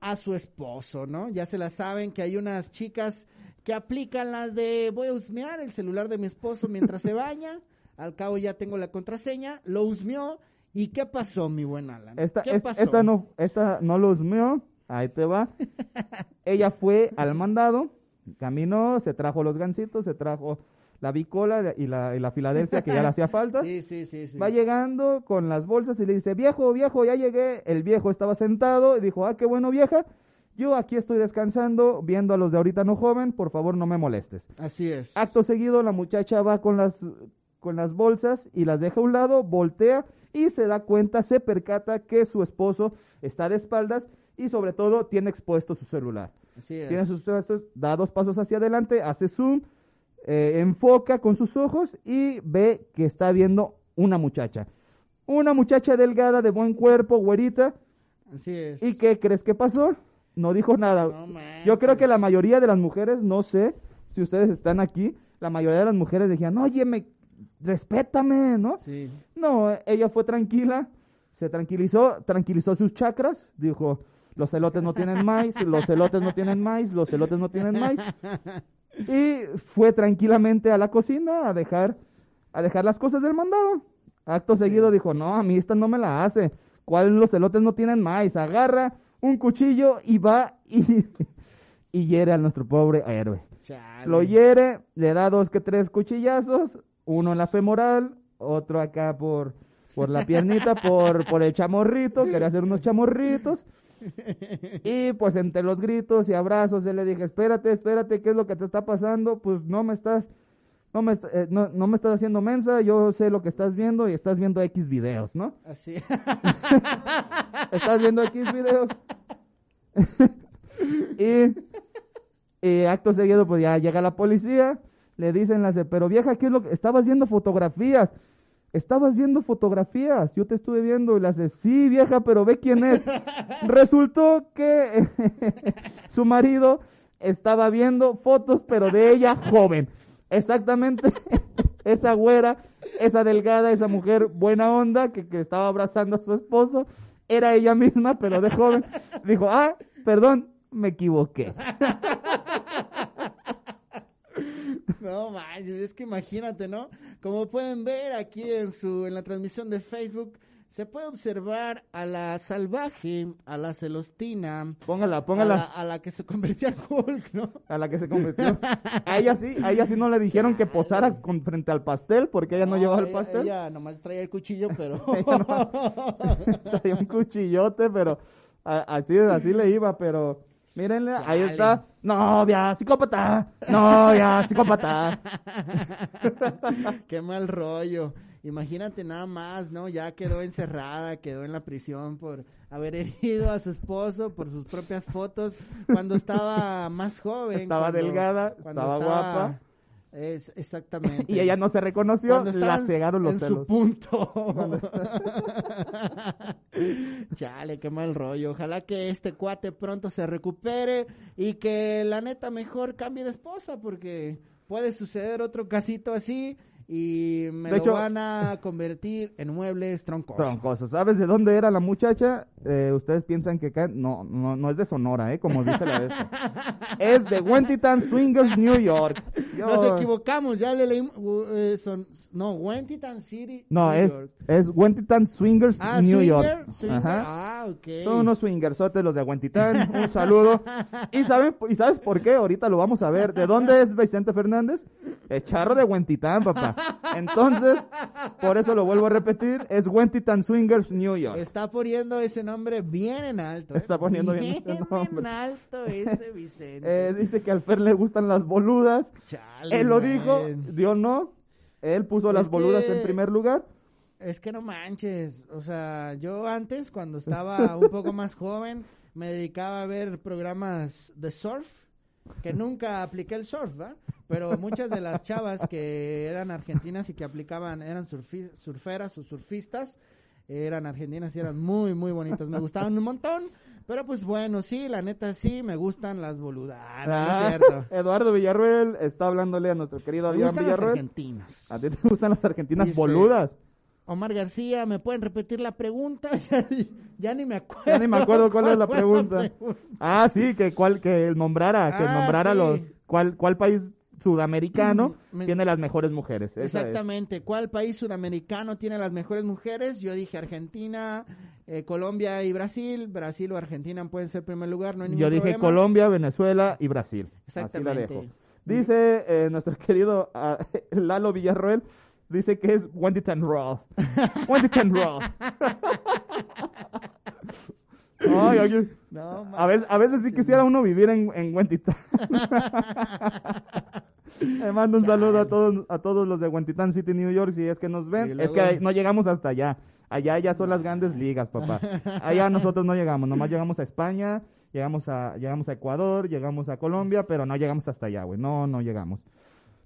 a su esposo, ¿no? Ya se la saben que hay unas chicas que aplican las de voy a husmear el celular de mi esposo mientras se baña, al cabo ya tengo la contraseña, lo husmeó y ¿qué pasó, mi buen Alan? Esta, ¿Qué es- pasó? esta no, esta no lo husmeó. Ahí te va. [LAUGHS] Ella fue al mandado, caminó, se trajo los gansitos, se trajo la bicola y la, y la Filadelfia que ya le hacía falta. [LAUGHS] Sí, sí, sí, sí. Va llegando con las bolsas y le dice, viejo, viejo, ya llegué. El viejo estaba sentado y dijo, ah, qué bueno, vieja. Yo aquí estoy descansando, viendo a los de ahorita no joven, por favor no me molestes. Así es. Acto seguido, la muchacha va con las, con las bolsas y las deja a un lado, voltea y se da cuenta, se percata que su esposo está de espaldas y sobre todo tiene expuesto su celular. Así es. Tiene sus da dos pasos hacia adelante, hace zoom, eh, enfoca con sus ojos y ve que está viendo una muchacha. Una muchacha delgada, de buen cuerpo, güerita. Así es. ¿Y qué crees que pasó? No dijo nada. No. Yo creo que la mayoría de las mujeres, no sé si ustedes están aquí, la mayoría de las mujeres decían, oye, me, respétame, ¿no? Sí. No, ella fue tranquila, se tranquilizó, tranquilizó sus chakras, dijo, los elotes no tienen maíz, los elotes no tienen maíz, los elotes no tienen maíz. [LAUGHS] Y fue tranquilamente a la cocina a dejar, a dejar las cosas del mandado. Acto seguido dijo, no, a mí esta no me la hace. ¿Cuál los elotes no tienen maíz? Agarra un cuchillo y va y, [LAUGHS] y hiere a nuestro pobre héroe. Chale. Lo hiere, le da dos que tres cuchillazos, uno en la femoral, otro acá por, por la piernita, [LAUGHS] por, por el chamorrito, quería hacer unos chamorritos. [LAUGHS] Y pues entre los gritos y abrazos, yo le dije, espérate, espérate, ¿qué es lo que te está pasando? Pues no me estás, no me, eh, no, no me estás haciendo mensa, yo sé lo que estás viendo y estás viendo X videos, ¿no? Así. [LAUGHS] Estás viendo X videos. [LAUGHS] y, y acto seguido, pues ya llega la policía, le dicen, la, pero vieja, ¿qué es lo que estabas viendo fotografías? Estabas viendo fotografías, yo te estuve viendo y le hace, sí vieja, pero ve quién es. [LAUGHS] Resultó que su marido estaba viendo fotos, pero de ella joven. Exactamente [LAUGHS] esa güera, esa delgada, esa mujer buena onda que, que estaba abrazando a su esposo, era ella misma, pero de joven. Dijo, ah, perdón, me equivoqué. [LAUGHS] No manches, es que imagínate, ¿no? Como pueden ver aquí en su en la transmisión de Facebook, se puede observar a la salvaje, a la celostina, Póngala, a la, póngala. a la que se convirtió en Hulk, ¿no? A la que se convirtió. A ella sí, a ella sí no le dijeron que posara con, frente al pastel porque ella no, llevaba el ella- pastel. Ella nomás traía el cuchillo, [LAUGHS] pero [LAUGHS] Traía un cuchillote, pero a- así, así le iba, pero mírenle, ahí está. Novia, psicópata. Novia, psicópata. [LAUGHS] qué mal rollo. Imagínate nada más, ¿no? Ya quedó encerrada, quedó en la prisión por haber [LAUGHS] herido a su esposo por sus propias fotos cuando estaba más joven. Estaba cuando- delgada, cuando estaba guapa. Es exactamente. [LAUGHS] Y ella no se reconoció, Cuando la cegaron los en celos. su punto. [LAUGHS] Chale, qué mal rollo. Ojalá que este cuate pronto se recupere y que la neta mejor cambie de esposa porque puede suceder otro casito así y me De lo hecho- van a convertir en muebles troncosos. Troncoso. ¿Sabes de dónde era la muchacha? Eh, Ustedes piensan que acá... No, no, no es de Sonora, ¿eh? Como dice la esta. [LAUGHS] es de Wentitan Swingers, New York. Yo- Nos equivocamos, ya le leímos. uh, eh, son, no, Wentitan City. No, New es, York. es Wentitan Swingers, Ah, New swinger, York. swinger, Ajá. Ah, ok. Son unos swingersotes los de Aguantitán. Un saludo. ¿Y, saben, ¿Y sabes por qué? Ahorita lo vamos a ver. ¿De dónde es Vicente Fernández? Es charro de Huentitán, papá. Entonces, por eso lo vuelvo a repetir. Es Huentitán Swingers, New York. Está poniendo ese nombre bien en alto. ¿eh? Está poniendo bien ese nombre. en alto ese Vicente. Eh, dice que al Fer le gustan las boludas. Chale, Él lo man. dijo, Dios no. Él puso Es las boludas que- en primer lugar. Es que no manches. O sea, yo antes, cuando estaba un poco más joven, me dedicaba a ver programas de surf. Que nunca apliqué el surf, ¿va? Pero muchas de las chavas que eran argentinas y que aplicaban, eran surfi- surferas o surfistas, eran argentinas y eran muy, muy bonitas. Me gustaban un montón. Pero pues bueno, sí, la neta sí, me gustan las boludas. Ah, es cierto. Eduardo Villarruel está hablándole a nuestro querido Adrián gustan las Villarruel. argentinas. ¿A ti te gustan las argentinas Dice- boludas? Omar García, ¿me pueden repetir la pregunta? [LAUGHS] ya, ya ni me acuerdo. Ya ni me acuerdo cuál es la [LAUGHS] pregunta. pregunta. Ah, sí, que cuál que nombrara, que Ah, nombrara sí. los cuál cuál país sudamericano [CLEARS THROAT] Me- tiene las mejores mujeres. Es. Exactamente. ¿Cuál país sudamericano tiene las mejores mujeres? Yo dije Argentina, eh, Colombia y Brasil. Brasil o Argentina pueden ser primer lugar, no hay ningún Yo dije problema. Colombia, Venezuela y Brasil. Así la Exactamente. dejo. Dice eh, nuestro [LAUGHS] querido ah, Lalo Villarroel, dice que es Raw. Wendyton Raw. Ay, oye, No, a veces, a veces sí quisiera uno vivir en, en Huentitán. Le mando un saludo a todos, a todos los de Huentitán City, New York, si es que nos ven. luego- Es que no llegamos hasta allá. Allá ya son las grandes ligas, papá. [LAUGHS] Allá nosotros no llegamos, nomás llegamos a España, llegamos a, llegamos a Ecuador, llegamos a Colombia, pero no llegamos hasta allá, güey. No, no llegamos.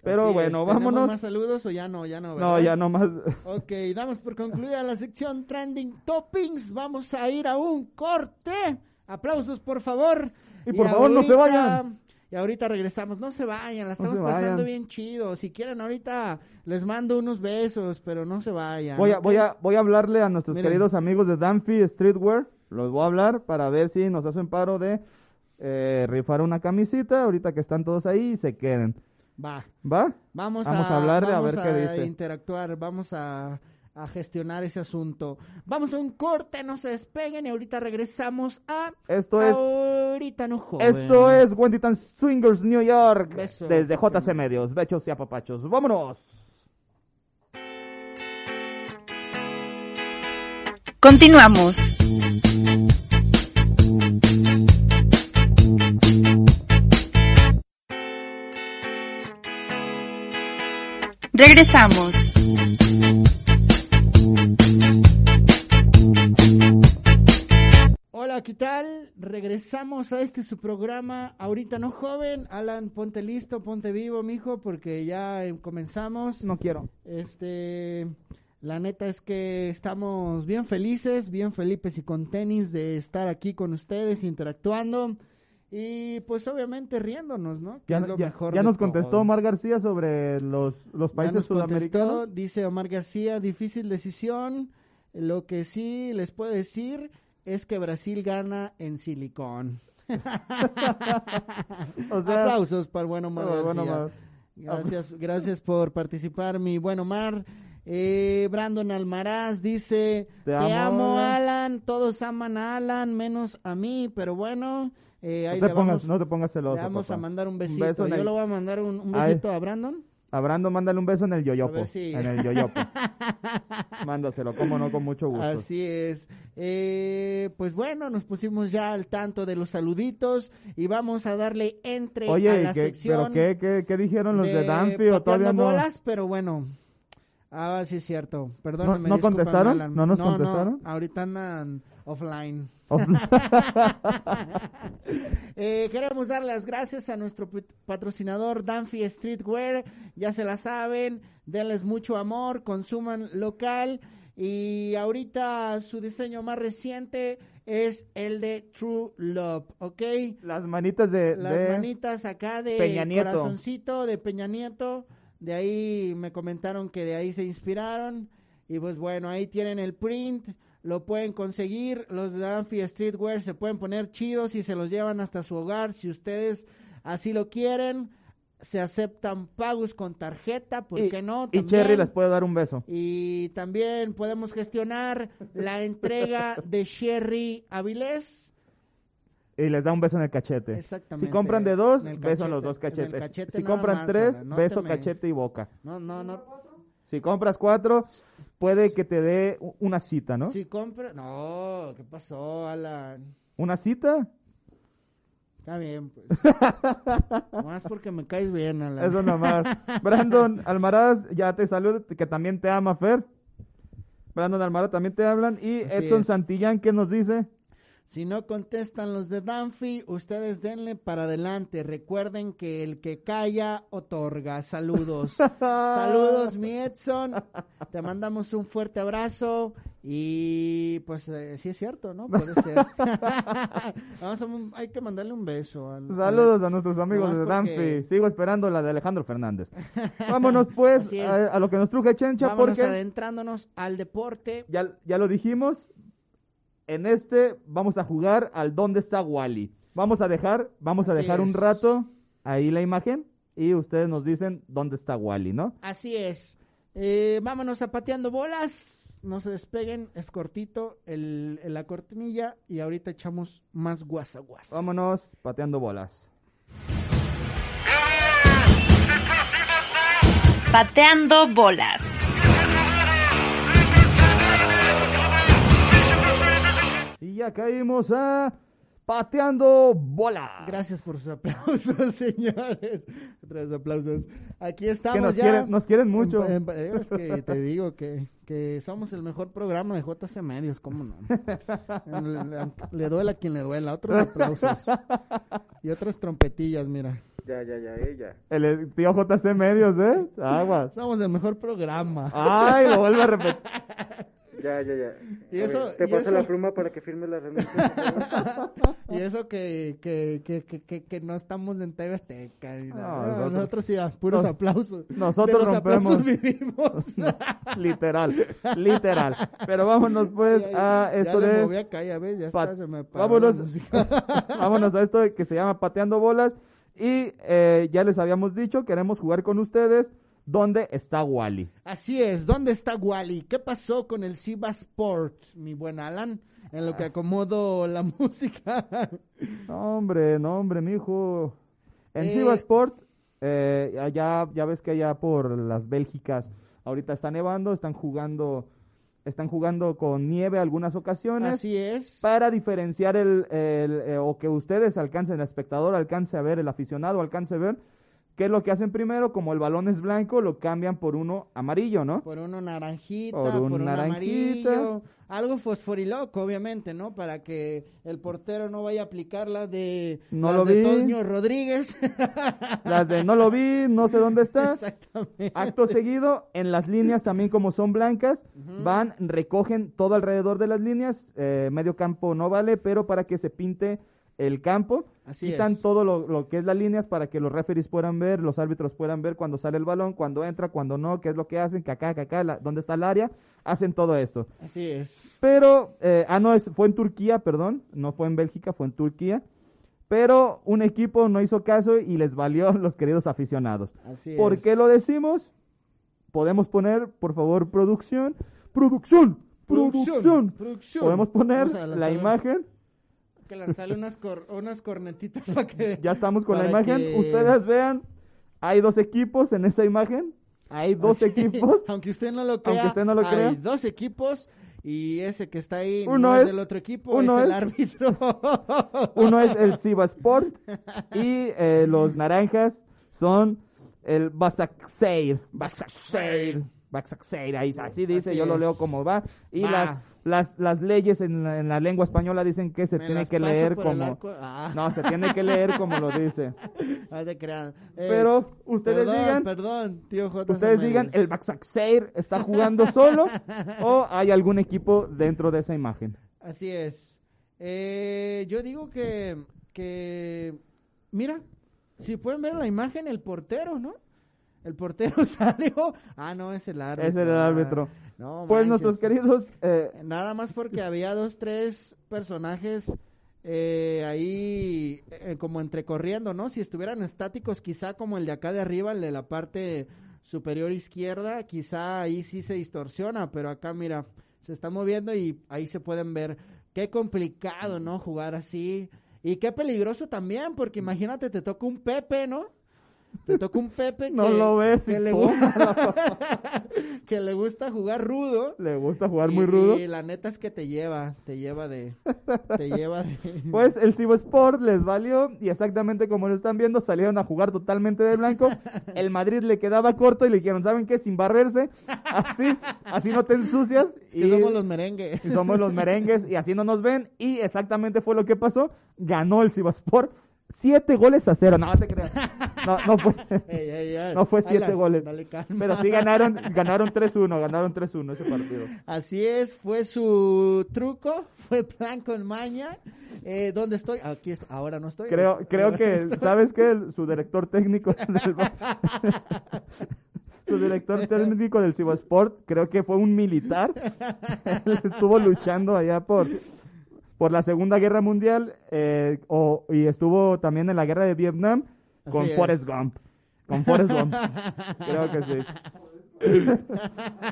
Pero Así es. bueno, ¿Tenemos vámonos. más saludos o ya no? Ya no, No, ya nomás. Ok, damos por concluida la sección Trending Toppings. Vamos a ir a un corte. Aplausos, por favor. Y por favor, no se vayan. Y ahorita regresamos. No se vayan, la No estamos pasando vayan. bien chido. Si quieren, ahorita les mando unos besos, pero no se vayan. Voy a, voy a, voy a hablarle a nuestros Miren. queridos amigos de Danfi Streetwear. Los voy a hablar para ver si nos hacen paro de eh, rifar una camisita. Ahorita que están todos ahí y se queden. Va. ¿Va? Vamos, Vamos a, a hablarle a vamos ver qué dice. interactuar, vamos a, a gestionar ese asunto. Vamos a un corte, no se despeguen y ahorita regresamos a Esto es Ahorita no joven. Esto es Wendytown Swingers New York Besos, desde JC Medios, bechos y apapachos. Vámonos. Continuamos. Regresamos. Hola, ¿qué tal? Regresamos a este su programa, ahorita no joven. Alan, ponte listo, ponte vivo, mijo, porque ya eh, comenzamos. No quiero. Este, la neta es que estamos bien felices, bien felices y con tenis de estar aquí con ustedes interactuando y pues obviamente riéndonos, ¿no? Que Ya, es lo ya- mejor ya nos contestó todo. Omar García sobre los, los Ya países nos contestó, dice Omar García, difícil decisión. Lo que sí les puedo decir es que Brasil gana en silicón. [LAUGHS] O sea, Aplausos para el buen Omar oh, bueno, García. Omar. Gracias, gracias por participar, mi buen Omar. Eh, Brandon Almaraz dice, te, Te amo, amo, Alan". Alan, todos aman a Alan, menos a mí, pero bueno, eh, ahí no, le te pongas, vamos, no te pongas le celoso. vamos a mandar un Un besito. beso Yo el- le voy a mandar un, un Ay. besito a Brandon. A Brandon, mándale un beso en el yoyopo. Si- En el yoyopo. [LAUGHS] Mándaselo, cómo no, con mucho gusto. Así es. Eh, pues bueno, nos pusimos ya al tanto de los saluditos y vamos a darle entre a Oye, la ¿y qué, sección. ¿pero qué, qué, qué dijeron los de, de Danfi o todavía no? bolas, pero bueno. Ah, sí es cierto. Perdóname. no discúlpame, contestaron? Alan. ¿No nos contestaron? ahorita andan offline. Of- [LAUGHS] Eh, queremos dar las gracias a nuestro pat- patrocinador Danfi Streetwear. Ya se la saben, denles mucho amor, consuman local. Y ahorita su diseño más reciente es el de True Love, ¿ok? Las manitas de... Las de- manitas acá de Peña Nieto. corazoncito de Peña Nieto. De ahí me comentaron que de ahí se inspiraron. Y pues bueno, ahí tienen el print. Lo pueden conseguir. Los de Danfi Streetwear se pueden poner chidos y se los llevan hasta su hogar. Si ustedes así lo quieren, se aceptan pagos con tarjeta. ¿Por y, qué no? Y. Cherry les puede dar un beso. Y también podemos gestionar la entrega de Sherry Avilés. Y les da un beso en el cachete. Exactamente. Si compran de dos, beso en los dos en cachetes. cachete si compran más, tres, no beso, me- cachete y boca. No, no, no. Si compras cuatro, puede que te dé una cita, ¿no? Si compra... No, ¿qué pasó, Alan? ¿Una cita? Está bien, pues. [LAUGHS] Más porque me caes bien, Alan. Eso nomás. Brandon [LAUGHS] Almaraz, ya te saludo, que también te ama, Fer. Brandon Almaraz también te hablan. Y Así Edson es. Santillán, ¿qué nos dice? Si no contestan los de Danfi, ustedes denle para adelante. Recuerden que el que calla, otorga. Saludos. [LAUGHS] Saludos, mi Edson. Te mandamos un fuerte abrazo. Y pues eh, sí es cierto, ¿no? Puede ser. [LAUGHS] Vamos a hay que mandarle un beso. al- Saludos a nuestros amigos de porque- Danfi. Sigo esperando la de Alejandro Fernández. Vámonos pues [LAUGHS] a lo que nos truje Chencha, Vámonos porque adentrándonos al deporte. ya, ya lo dijimos. En este vamos a jugar al ¿Dónde está Wally? Vamos a dejar, vamos a Así dejar un es. rato ahí la imagen y ustedes nos dicen dónde está Wally, ¿no? Así es. Eh, vámonos a pateando bolas. No se despeguen. Es cortito el, el- la cortinilla. Y ahorita echamos más guasa guasa. Vámonos pateando bolas. Pateando bolas. Y ya caímos a pateando bolas. Gracias por sus aplausos, [LAUGHS] señores. Tres aplausos. Aquí estamos Que nos ya. quieren, nos quieren mucho. En- en- es que te digo que, que somos el mejor programa de JC Medios, ¿cómo no? Le, le duela a quien le duela. Otros aplausos. Y otras trompetillas, mira. Ya, ya, ya, ella. El tío JC Medios, ¿eh? Aguas. Somos el mejor programa. Ay, lo vuelvo a repetir. [LAUGHS] Ya, ya, ya. Y A eso- ver, te y paso eso- la pluma para que firme la renuncia. [LAUGHS] Y eso que, que, que, que, que, que no estamos en TV Azteca. ni nada. No, No, nosotros- nosotros sí, a puros nos- aplausos. nosotros De los aplausos rompemos. vivimos. [LAUGHS] literal, literal. Pero vámonos pues Ay, a esto ya de... moví acá, ya ves, ya Pat- está, se me Vámonos. [LAUGHS] Vámonos a esto de que se llama Pateando Bolas. Y eh, ya les habíamos dicho, queremos jugar con ustedes. ¿Dónde está Wally? Así es, ¿dónde está Wally? ¿Qué pasó con el Siva Sport, mi buen Alan? En lo que acomodo la [LAUGHS] música. No, hombre, no, hombre, mijo. En Eh, Siva Sport, eh, allá, ya ves que allá por las Bélgicas, ahorita está nevando, están jugando, están jugando con nieve algunas ocasiones. Así es. Para diferenciar el, el, eh, o que ustedes alcancen, el espectador alcance a ver, el aficionado alcance a ver, ¿qué es lo que hacen primero? Como el balón es blanco, lo cambian por uno amarillo, ¿no? Por uno naranjita, Por por, un un naranjita. amarillo. Algo fosforiloco, obviamente, ¿no? Para que el portero no vaya a aplicar la de, No las lo de vi. Toño Rodríguez. [LAUGHS] Las de no lo vi, no sé dónde está. Exactamente. Acto seguido, en las líneas también como son blancas, van, recogen todo alrededor de las líneas, eh, medio campo no vale, pero para que se pinte el campo, Así quitan es. todo lo, lo que es las líneas para que los referees puedan ver, los árbitros puedan ver cuando sale el balón, cuando entra, cuando no, qué es lo que hacen, que acá, que acá, la- dónde está el área, hacen todo eso. Así es. Pero, eh, ah, no, es, fue en Turquía, perdón, no fue en Bélgica, fue en Turquía. Pero un equipo no hizo caso y les valió [LAUGHS] los queridos aficionados. Así ¿Por es. qué lo decimos? Podemos poner, por favor, producción. ¡Producción! ¡Producción! Producción. Podemos poner la imagen. Que lanzarle unas, cor- unas cornetitas para que... Ya estamos con la imagen. que- Ustedes vean, hay dos equipos en esa imagen. Hay dos Así- equipos. [LAUGHS] Aunque usted no lo crea, Aunque usted no lo hay dos equipos y ese que está ahí Uno no es, es- del otro equipo, uno es el es- árbitro. [LAUGHS] Uno es el Siva Sport y eh, los naranjas son el Basakseir. Basakseir. Basakseir, ahí así dice, Así yo lo leo como va. Y Va. las, las, las leyes en la, en la lengua española dicen que se Me tiene que leer como... Ah, No, se tiene que leer como lo dice. [LAUGHS] no te crean. Eh, Pero ustedes perdón, digan, Perdón, tío J. ustedes digan, ¿el Basakseir está jugando solo [LAUGHS] o hay algún equipo dentro de esa imagen? Así es. Eh, yo digo que, que, mira, si pueden ver la imagen, el portero, ¿no? El portero [LAUGHS] salió. Ah, no, es el árbitro. Es el árbitro. No, Pues manches. nuestros queridos... eh, Nada más porque había dos, tres personajes eh, ahí eh, como entrecorriendo, ¿no? Si estuvieran estáticos, quizá como el de acá de arriba, el de la parte superior izquierda, quizá ahí sí se distorsiona, pero acá mira, se está moviendo y ahí se pueden ver. Qué complicado, ¿no? Jugar así. Y qué peligroso también, porque imagínate, te toca un Pepe, ¿no? Te toca un Pepe que, No lo ves que, le gusta, [LAUGHS] que le gusta jugar rudo. le gusta jugar muy rudo. Y la neta es que te lleva, te lleva de, te lleva de. [LAUGHS] Pues el Cibo Sport les valió y exactamente como lo están viendo salieron a jugar totalmente de blanco. El Madrid le quedaba corto y le dijeron, ¿saben qué? Sin barrerse, así, así no te ensucias. [LAUGHS] Es que y, somos los merengues. y somos los merengues y así no nos ven. Y exactamente fue lo que pasó. Ganó el Cibo Sport. Siete goles a cero. No, te creas. No, no fue. No fue siete Alan, goles. dale calma. Pero sí ganaron, ganaron 3-1, ganaron 3-1 ese partido. Así es, fue su truco, fue plan con maña. Eh, ¿Dónde estoy? Aquí estoy. Ahora no estoy. Creo, creo Ahora que, [LAUGHS] estoy. ¿sabes qué? [LAUGHS] Su director técnico del su director técnico del Cibosport, creo que fue un militar. [LAUGHS] Él estuvo luchando allá por, por la Segunda Guerra Mundial eh, o- y estuvo también en la guerra de Vietnam con Así es. Forrest Gump. Con Forrest Gump. [LAUGHS] Creo que sí.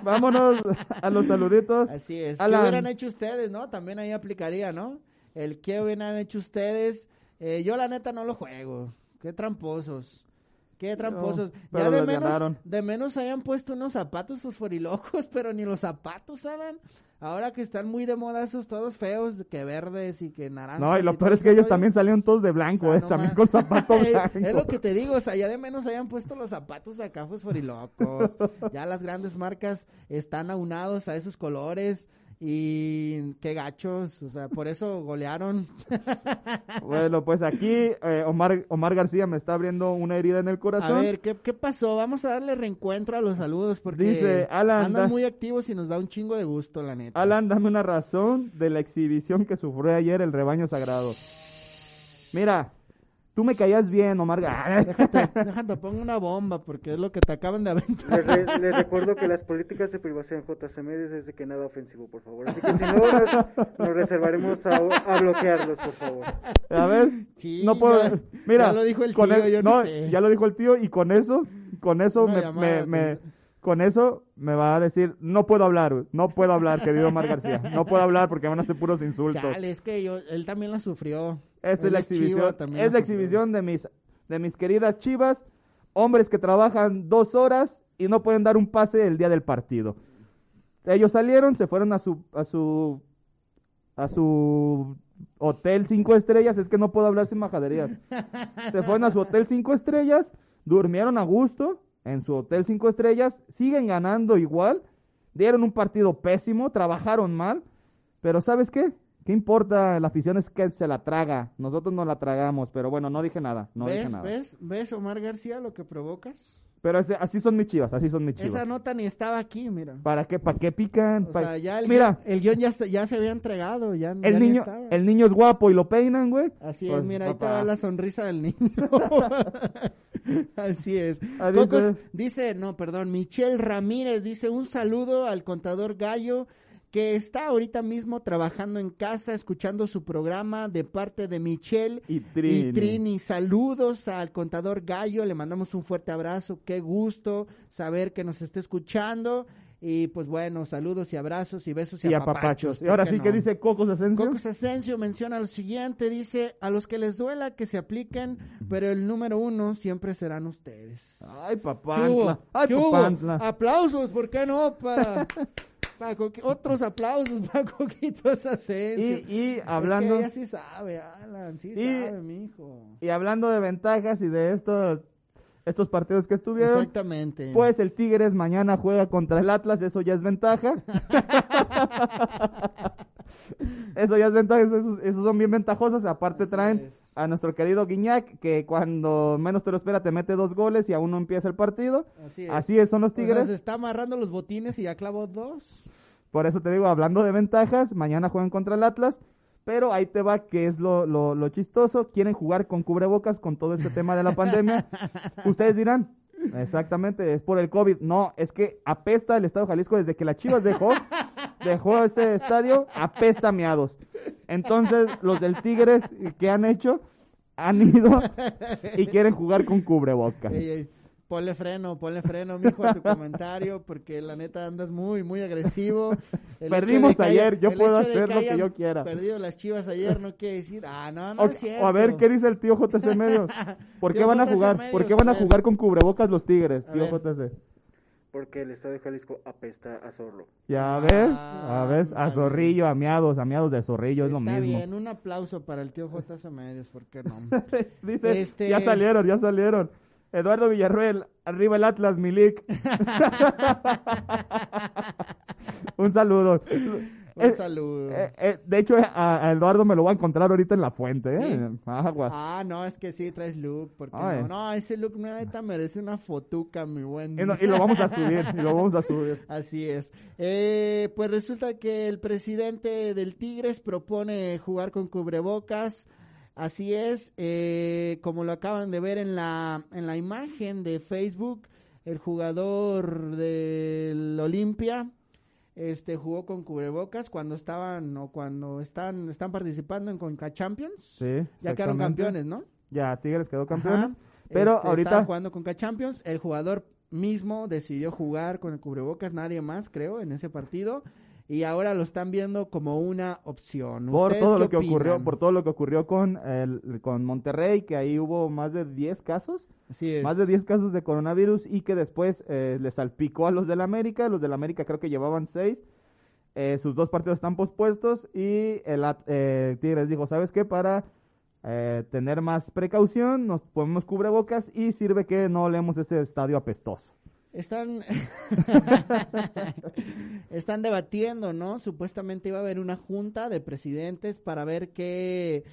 Vámonos a los saluditos. Así es. Alan. ¿Qué hubieran hecho ustedes, no? También ahí aplicaría, ¿no? El qué hubieran hecho ustedes. Eh, yo la neta no lo juego. Qué tramposos. Qué tramposos. ya de menos, ganaron. de menos hayan puesto unos zapatos fosforilocos, [LAUGHS] pero ni los zapatos, ¿saben? Ahora que están muy de moda esos todos feos, que verdes y que naranjas. No, y lo peor es que ellos rollo. también salieron todos de O blanco, sea, eh, no también con zapatos [LAUGHS] es, blancos. es lo que te digo, o sea, ya de menos hayan puesto los zapatos acá fosforilocos. [LAUGHS] ya las grandes marcas están aunados a esos colores y qué gachos, o sea, por eso golearon. [LAUGHS] Bueno, pues aquí eh, Omar, Omar García me está abriendo una herida en el A corazón. ver, ¿qué, ¿qué pasó? Vamos a darle reencuentro a los saludos porque Dice, Alan, andan da- muy activos y nos da un chingo de gusto, la neta. Alan, dame una razón de la exhibición que sufrió ayer el rebaño sagrado. Mira, tú me caías bien, Omar García. Déjate, déjate, pongo una bomba porque es lo que te acaban de aventar. Les, re- les recuerdo que las políticas de privacidad en JC Medios es de que nada ofensivo, por favor. Así que si no, nos, nos reservaremos a, a bloquearlos, por favor. ¿Ya ves? Sí, no puedo. ya- Mira, ya lo dijo el tío, el- yo no no, sé. ya lo dijo el tío y con eso, con eso me, llamada me- de me- atención. con eso me va a decir, no puedo hablar, no puedo hablar, querido Omar García, no puedo hablar porque van a ser puros insultos. Chale, es que yo, él también la sufrió. Esta es la exhibición, también es la exhibición de mis, de mis queridas chivas, hombres que trabajan dos horas y no pueden dar un pase el día del partido. Ellos salieron, se fueron a su, a su, a su hotel cinco estrellas, es que no puedo hablar sin majaderías. [LAUGHS] Se fueron a su hotel cinco estrellas, durmieron a gusto en su hotel cinco estrellas, siguen ganando igual, dieron un partido pésimo, trabajaron mal, pero ¿sabes qué? ¿Qué importa? La afición es que se la traga. Nosotros no la tragamos, pero bueno, no dije nada. No dije ¿Ves, nada. ¿Ves, ¿Ves, Omar García, lo que provocas? Pero ese- así son mis chivas, así son mis chivas. Esa nota ni estaba aquí, mira. ¿Para qué? ¿Para qué pican? O Pa- sea, ya el, Mira, guion, el guion ya, está- ya se había entregado, ya, el ni niño, el niño es guapo y lo peinan, güey. Así Pues, es, mira, ahí te va la sonrisa del niño. [LAUGHS] Así es. Ah, Cocos dice, no, perdón, Michelle Ramírez dice un saludo al contador Gallo que está ahorita mismo trabajando en casa escuchando su programa de parte de Michelle Y Trini. y Trini. Saludos al contador Gallo, le mandamos un fuerte abrazo, qué gusto saber que nos esté escuchando. Y pues bueno, saludos y abrazos y besos y, Y apapachos. apapachos. Y ¿por ahora sí no? que dice Cocos Asensio. Cocos Asensio menciona lo siguiente, dice, a los que les duela que se apliquen, pero el número uno siempre serán ustedes. Ay, papantla. Ay, papantla. Aplausos, ¿por qué no? [LAUGHS] Para, otros aplausos [LAUGHS] para Coquitos Asensio. Y, y Es hablando... que ella sí sabe, Alan, sí Y- sabe, mijo. Y hablando de ventajas y de estos, estos partidos que estuvieron, Exactamente. pues el Tigres mañana juega contra el Atlas, eso ya es ventaja. [LAUGHS] [LAUGHS] eso ya es ventaja, esos, esos son bien ventajosos. Aparte Así traen es. A nuestro querido Guiñac, que cuando menos te lo espera te mete dos goles y aún no empieza el partido. Así es. Así es, son los O sea, Tigres. se está amarrando los botines y ya clavó dos. Por eso te digo, hablando de ventajas, mañana juegan contra el Atlas. Pero ahí te va, que es lo, lo, lo chistoso. Quieren jugar con cubrebocas con todo este tema de la pandemia. [LAUGHS] Ustedes dirán, exactamente, es por el COVID. No, es que apesta el Estado de Jalisco desde que la Chivas dejó, dejó ese estadio, apesta miados. Entonces, los del Tigres, ¿qué han hecho? Han ido y quieren jugar con cubrebocas. Ey, ey, ponle freno, ponle freno, mijo, a tu comentario, porque la neta andas muy, muy agresivo. El Perdimos haya- ayer, yo puedo hacer lo que yo quiera. Perdido las chivas ayer no quiere decir, ah, no, no O, es cierto. o a ver, ¿qué dice el tío JC Medios? [LAUGHS] ¿Por qué van a jugar? Medios, ¿Por qué a van a ver. jugar con cubrebocas los Tigres, A tío. JC? Porque el estado de Jalisco apesta a zorro. Ya Ah, ves, a ves, a zorrillo, a miados, a miados de zorrillo, es lo Está mismo. bien, un aplauso para el tío JC Medios, ¿por qué no? [LAUGHS] Dice, Este- ya salieron, ya salieron. Eduardo Villarruel, arriba el Atlas, Milik. [LAUGHS] [LAUGHS] Un saludo. Un Eh, saludo. eh, eh, de hecho, a, a Eduardo me lo voy a encontrar ahorita en la fuente, ¿eh? ¿Sí? Aguas. Ah, no, es que sí traes look, ¿por qué Ay. no? No, ese look neta merece una fotuca, mi buen. Y, no- y lo vamos a subir, y lo vamos a subir. [LAUGHS] Así es. Pues resulta que el presidente del Tigres propone jugar con cubrebocas. Así es, como lo acaban de ver en la, en la imagen de Facebook, el jugador del Olimpia este, jugó con cubrebocas cuando estaban o cuando están, están participando en Conca Champions. Sí, ya quedaron campeones, ¿no? Ya, Tigres quedó campeón. Ajá. Pero Este, ahorita- estaban jugando con Champions, el jugador mismo decidió jugar con el cubrebocas, nadie más, creo, en ese partido. Y ahora lo están viendo como una opción. por ¿Ustedes todo lo que ocurrió por todo lo que ocurrió con el, con Monterrey que ahí hubo más de 10 casos Así es. más de 10 casos de coronavirus y que después eh, le salpicó a los del América. Los del América creo que llevaban 6 sus dos partidos están pospuestos y el eh, Tigres dijo sabes qué para eh, tener más precaución nos ponemos cubrebocas y sirve que no leemos ese estadio apestoso Están, [LAUGHS] están debatiendo, ¿no? Supuestamente iba a haber una junta de presidentes para ver qué,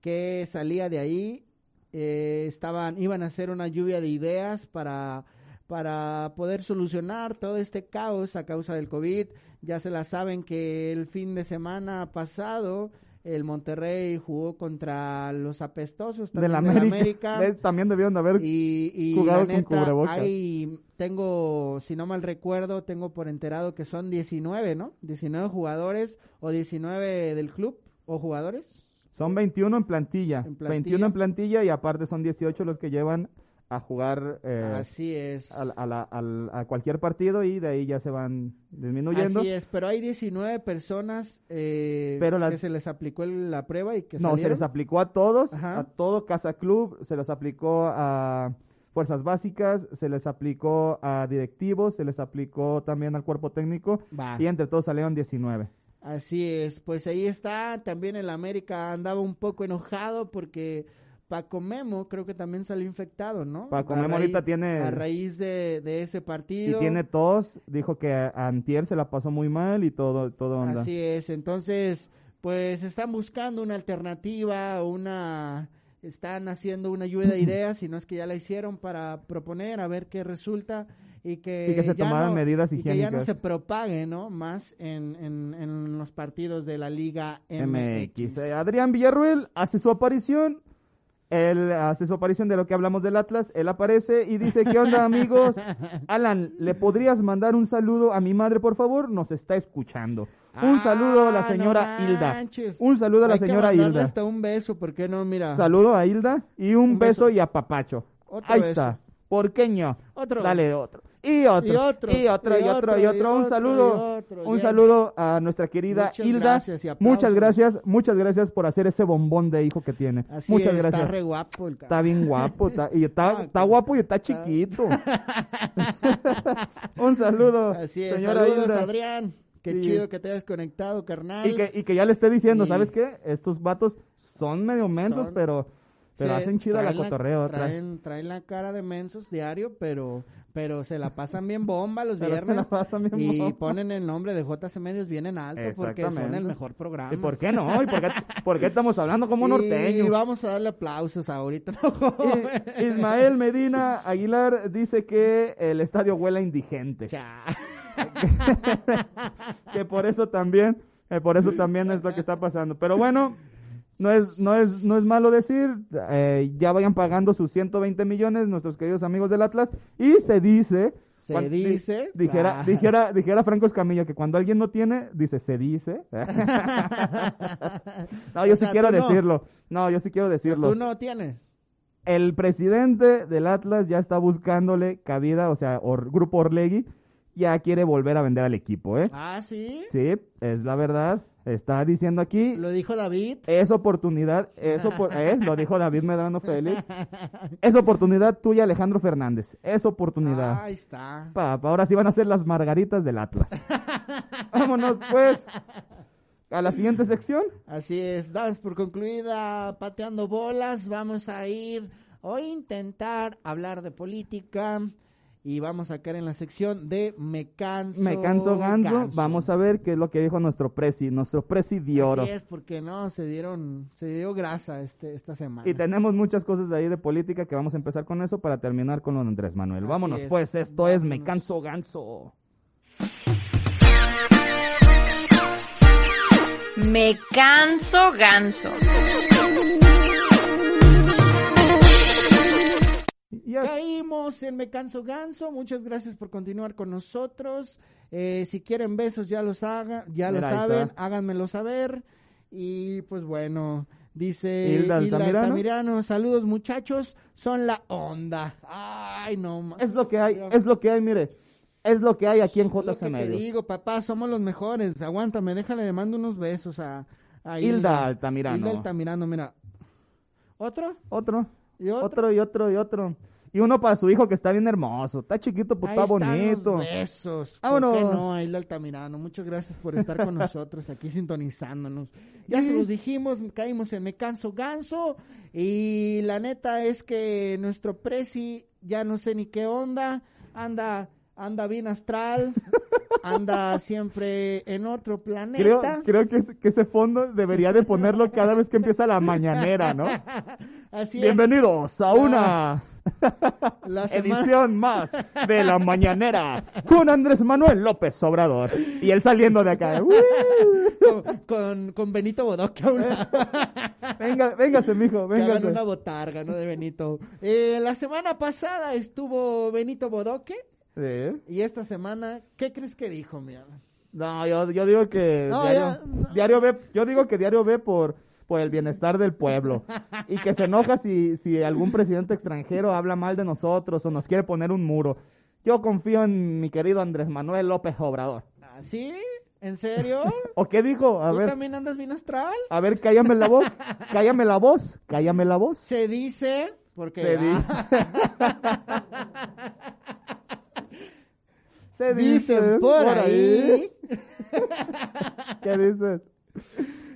qué salía de ahí. Eh, estaban, iban a hacer una lluvia de ideas para, para poder solucionar todo este caos a causa del COVID. Ya se la saben que el fin de semana pasado el Monterrey jugó contra los apestosos también América, América. [LAUGHS] Eh, también debieron de haber Y, y Jugado la con neta, cubrebocas. hay, tengo, si no mal recuerdo, tengo por enterado que son 19, ¿no? 19 jugadores o 19 del club o jugadores. Son 21 en plantilla, En plantilla. 21 en plantilla y aparte son 18 los que llevan a jugar eh, Así es. a, la- a la- al- a cualquier partido y de ahí ya se van disminuyendo. Así es, pero hay 19 personas eh, Pero la- que se les aplicó el- la prueba y que No, se les aplicó a todos, Ajá. a todo Casa Club, se les aplicó a Fuerzas Básicas, se les aplicó a directivos, se les aplicó también al cuerpo técnico y entre todos salieron 19. Así es, pues ahí está. También el América andaba un poco enojado porque Paco Memo creo que también salió infectado, ¿no? Paco Memo ahorita tiene- A raíz de, de ese Y partido. tiene tos, dijo que a- Antier se la pasó muy mal y todo, todo onda. Así es, entonces, pues están buscando una alternativa, una... Están haciendo una lluvia de [CLEARS THROAT] ideas, si no es que ya la hicieron para proponer, a ver qué resulta y que, Y que se tomaran no- medidas y que ya no higiénicas. se propague, ¿no? Más en, en, en los partidos de la Liga MX. MX. Eh, Adrián Villarruel hace su aparición. Él hace su aparición de lo que hablamos del Atlas. Él aparece y dice: ¿Qué onda, [LAUGHS] amigos? Alan, ¿le podrías mandar un saludo a mi madre, por favor? Nos está escuchando. Un saludo a la Ah, señora no Hilda. Un saludo a la Hay señora Hilda. hasta un beso, ¿por qué no? Mira. Saludo a Hilda y un, Un beso. beso. y a Papacho. Otro Ahí beso. está. ¿Porqueño? Otro. Dale otro. Y otro. Y otro, Y otro, y y otro, y otro, Un saludo. otro. Un saludo a nuestra querida Muchas Hilda. gracias y aplausos. muchas gracias, muchas gracias por hacer ese bombón de hijo que tiene. Así muchas es, gracias. está re guapo el Está bien guapo, está- y está, Ah, está guapo y está chiquito. [LAUGHS] Un saludo, Así es, señora saludos Hilda. Adrián. Qué Sí. chido que te hayas conectado, carnal. Y que, y que ya le esté diciendo, Sí. ¿sabes qué? Estos vatos son medio mensos, Son- pero, pero Se hacen chida la cotorreo. Traen, traen la cara de mensos diario, pero, pero se la pasan bien bomba los viernes. la pasan bien y bomba. ponen el nombre de JC Medios bien en alto porque son el mejor programa. ¿Y por qué no? ¿Y por qué, por qué estamos hablando como [LAUGHS] Y norteño? vamos a darle aplausos ahorita. ¿no? Y- Ismael Medina Aguilar dice que el estadio huele a indigente. [LAUGHS] Que por eso también, eh, por eso también es lo que está pasando. Pero bueno, no es, no es, no es malo decir, eh, ya vayan pagando sus 120 millones nuestros queridos amigos del Atlas y se dice, Se di- dice, dijera, ah. dijera, dijera Franco Escamilla que cuando alguien no tiene, dice se dice. [LAUGHS] [LAUGHS] no, yo O sí sea, quiero no. decirlo. No, yo sí quiero decirlo. Tú no tienes. El presidente del Atlas ya está buscándole cabida, o sea, Or- Grupo Orlegui ya quiere volver a vender al equipo, ¿eh? Ah, sí. Sí, es la verdad. Está diciendo aquí, Lo dijo David. es oportunidad, es opor- [LAUGHS] eh, lo dijo David Medrano Félix, [LAUGHS] es oportunidad tuya Alejandro Fernández, es oportunidad. Ahí está. Papá, ahora sí van a ser las margaritas del Atlas. [LAUGHS] Vámonos pues a la siguiente sección. Así es, damos por concluida pateando bolas. Vamos a ir hoy a intentar hablar de política y vamos a caer en la sección de Me canso. Me canso ganso, vamos a ver qué es lo que dijo nuestro presi, nuestro presi de oro. Así es, porque no, se dieron, se dio grasa este, esta semana. Y tenemos muchas cosas de ahí de política que vamos a empezar con eso para terminar con lo de Andrés Manuel. Así Vámonos es, pues, esto es Me vámonos. canso ganso. Me canso ganso. Ya- Caímos en Me Canso Ganso. Muchas gracias por continuar con nosotros. Eh, si quieren besos, ya los haga, ya lo Mira, saben, háganmelo saber. Y pues bueno, dice Hilda Hilda, Altamirano. Altamirano, saludos muchachos, son la onda. Ay, no ma- es lo que hay, es lo que hay, mire. Es lo que hay aquí en Es lo JC que te digo, papá, somos los mejores. Aguántame, déjale, le mando unos besos a, a Hilda Altamirano. Hilda Altamirano, mira. ¿Otro? Otro, ¿Y otro? otro y otro y otro. Y uno para su hijo que está bien hermoso. Está chiquito, pues Ahí está bonito. besos. Vámonos. ¿Por qué no, Ailda Altamirano? Muchas gracias por estar con nosotros aquí sintonizándonos. Ya se los dijimos, caímos en Me Canso Ganso. Y la neta es que nuestro presi, ya no sé ni qué onda, anda, anda bien astral, [LAUGHS] anda siempre en otro Creo, planeta. creo que, es- que ese fondo debería de ponerlo cada vez que empieza la mañanera, ¿no? [LAUGHS] Así Bienvenidos a una. La semana, edición más de la mañanera con Andrés Manuel López Obrador. Y él saliendo de acá. [LAUGHS] Con, con, con Benito Bodoque a un lado. [LAUGHS] Venga, véngase, mijo, hagan véngase. una botarga, ¿no? De Benito. Eh, la semana pasada estuvo Benito Bodoque. Sí. Y esta semana, ¿qué crees que dijo, mi Alan? No, yo, yo digo que No, diario, ya, no. diario ve, yo digo que diario ve por por el bienestar del pueblo. [LAUGHS] Y que se enoja si, si algún presidente extranjero habla mal de nosotros o nos quiere poner un muro. Yo confío en mi querido Andrés Manuel López Obrador. ¿Ah, ¿Sí? ¿En serio? [LAUGHS] ¿O qué dijo? A ¿Tú ver, también andas bien astral? a ver, cállame la voz. Cállame la voz. Cállame la voz. Se dice, porque... Se dice. [LAUGHS] Se dice Dicen por ahí. [LAUGHS] ¿Qué dicen?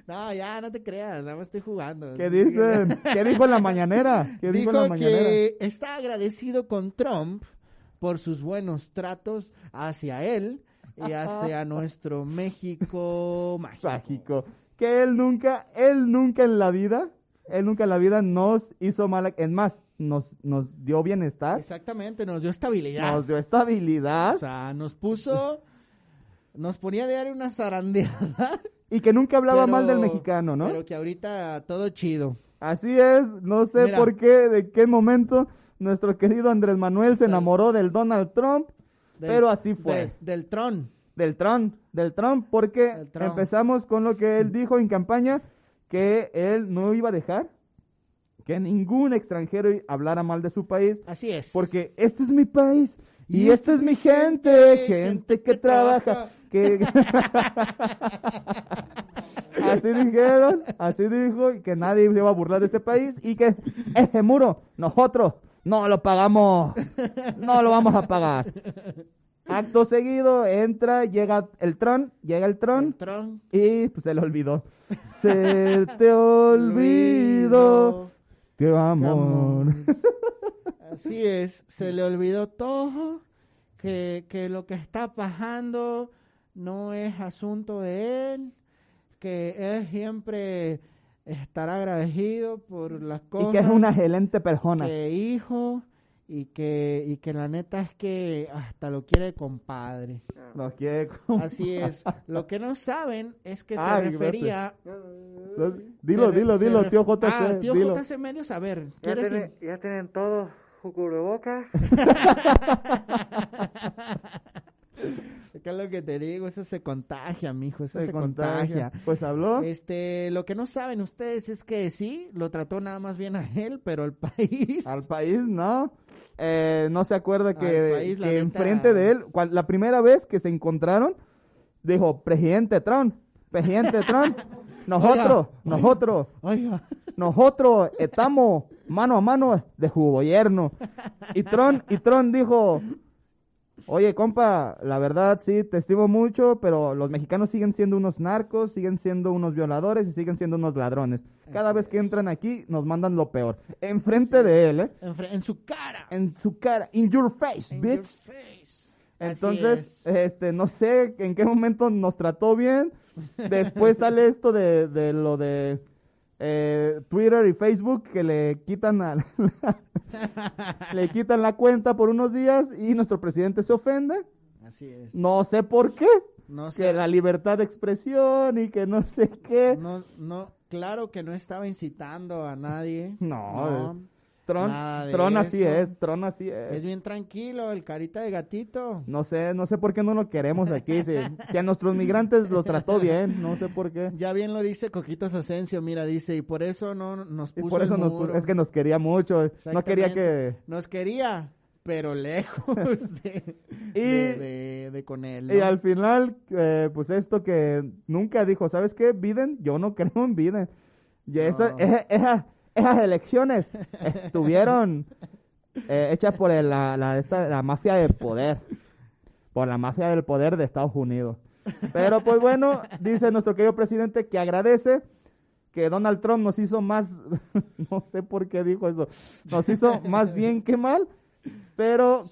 No, ya, no te creas, nada más estoy jugando. ¿Qué dicen? ¿Qué dijo en la mañanera? ¿Qué dijo, Dijo en la mañanera? que está agradecido con Trump por sus buenos tratos hacia él y hacia nuestro México [LAUGHS] mágico. Mágico. Que él nunca, él nunca en la vida, él nunca en la vida nos hizo mal. Es más, nos, nos dio bienestar, Exactamente, nos dio estabilidad. nos dio estabilidad O sea, nos puso, nos ponía de dar una zarandeada. y que nunca hablaba pero- mal del mexicano, ¿no? Pero que ahorita todo chido. Así es, no sé Mira. por qué, de qué momento nuestro querido Andrés Manuel se enamoró del Donald Trump, Del- pero así fue. de- del tron. Del Trump, del Trump, porque Del Trump. empezamos con lo que él dijo en campaña, que él no iba a dejar que ningún extranjero hablara mal de su país, Así es. porque este es mi país y, Y esta es mi gente, gente que trabaja, que... [LAUGHS] así dijeron, así dijo, y que nadie se iba a burlar de este país y que ese muro, nosotros no lo pagamos, no lo vamos a pagar. Acto seguido, entra, llega el tron, llega el tron El tron. y pues se le olvidó. Se te olvidó tu amor. [LAUGHS] Así es, se le olvidó todo, que, que lo que está pasando no es asunto de él, que él siempre estará agradecido por las Y cosas que es una excelente persona. que hijo y que, y que la neta es que hasta lo quiere compadre. Lo quiere como- Así [LAUGHS] es. Lo que no saben es que se Ay, refería... Dilo, se dilo, se dilo, tío JC. Ah, tío dilo. JC Medios, a ver, Ya, ¿quieres tiene- ya tienen todo su. [LAUGHS] ¿Qué es lo que te digo? Eso se contagia, mijo, eso se, Se contagia. contagia. Pues habló. Este, lo que no saben ustedes es que sí, lo trató nada más bien a él, pero el país. Al país, ¿no? Eh, no se acuerda que, país, que enfrente de él, cual- la primera vez que se encontraron, dijo, presidente Trump, presidente Trump, [LAUGHS] nosotros, Oiga, nosotros, Oiga, nosotros estamos mano a mano de su gobierno. Y Tron, y Tron dijo, oye, compa, la verdad sí, te estimo mucho, pero los mexicanos siguen siendo unos narcos, siguen siendo unos violadores y siguen siendo unos ladrones. Cada vez que entran aquí, nos mandan lo peor. Enfrente de él, ¿eh? en, en su cara. En su cara, in your face, In your bitch. face. Así Entonces, es. este, no sé en qué momento nos trató bien. Después [LAUGHS] sale esto de, de lo de eh, Twitter y Facebook que le quitan a, le quitan la cuenta por unos días y nuestro presidente se ofende. Así es. No sé por qué. no Que sé. la libertad de expresión y que no sé qué. No, no, claro que no estaba incitando a nadie. No, Tron, Tron así eso. es, Tron así es. Es bien tranquilo, el carita de gatito. No sé, no sé por qué no lo queremos aquí. Si, si a nuestros migrantes los trató bien, no sé por qué. Ya bien lo dice Coquitos Asensio, mira, dice, y por eso no nos Y puso por eso el nos, muro. es que nos quería mucho. No quería que... Nos quería, pero lejos [LAUGHS] de, Y- de, de- de con él, ¿no? Y al final, eh, pues esto que nunca dijo, ¿sabes qué? Biden, yo no [LAUGHS] creo en Biden. Y esa- No. esa- esa- esas elecciones estuvieron eh, hechas por el- la, la, esta- la mafia del poder. Por la mafia del poder de Estados Unidos. Pero pues bueno, dice nuestro querido presidente que agradece que Donald Trump nos hizo más, [LAUGHS] no sé por qué dijo eso, nos hizo más bien que mal, pero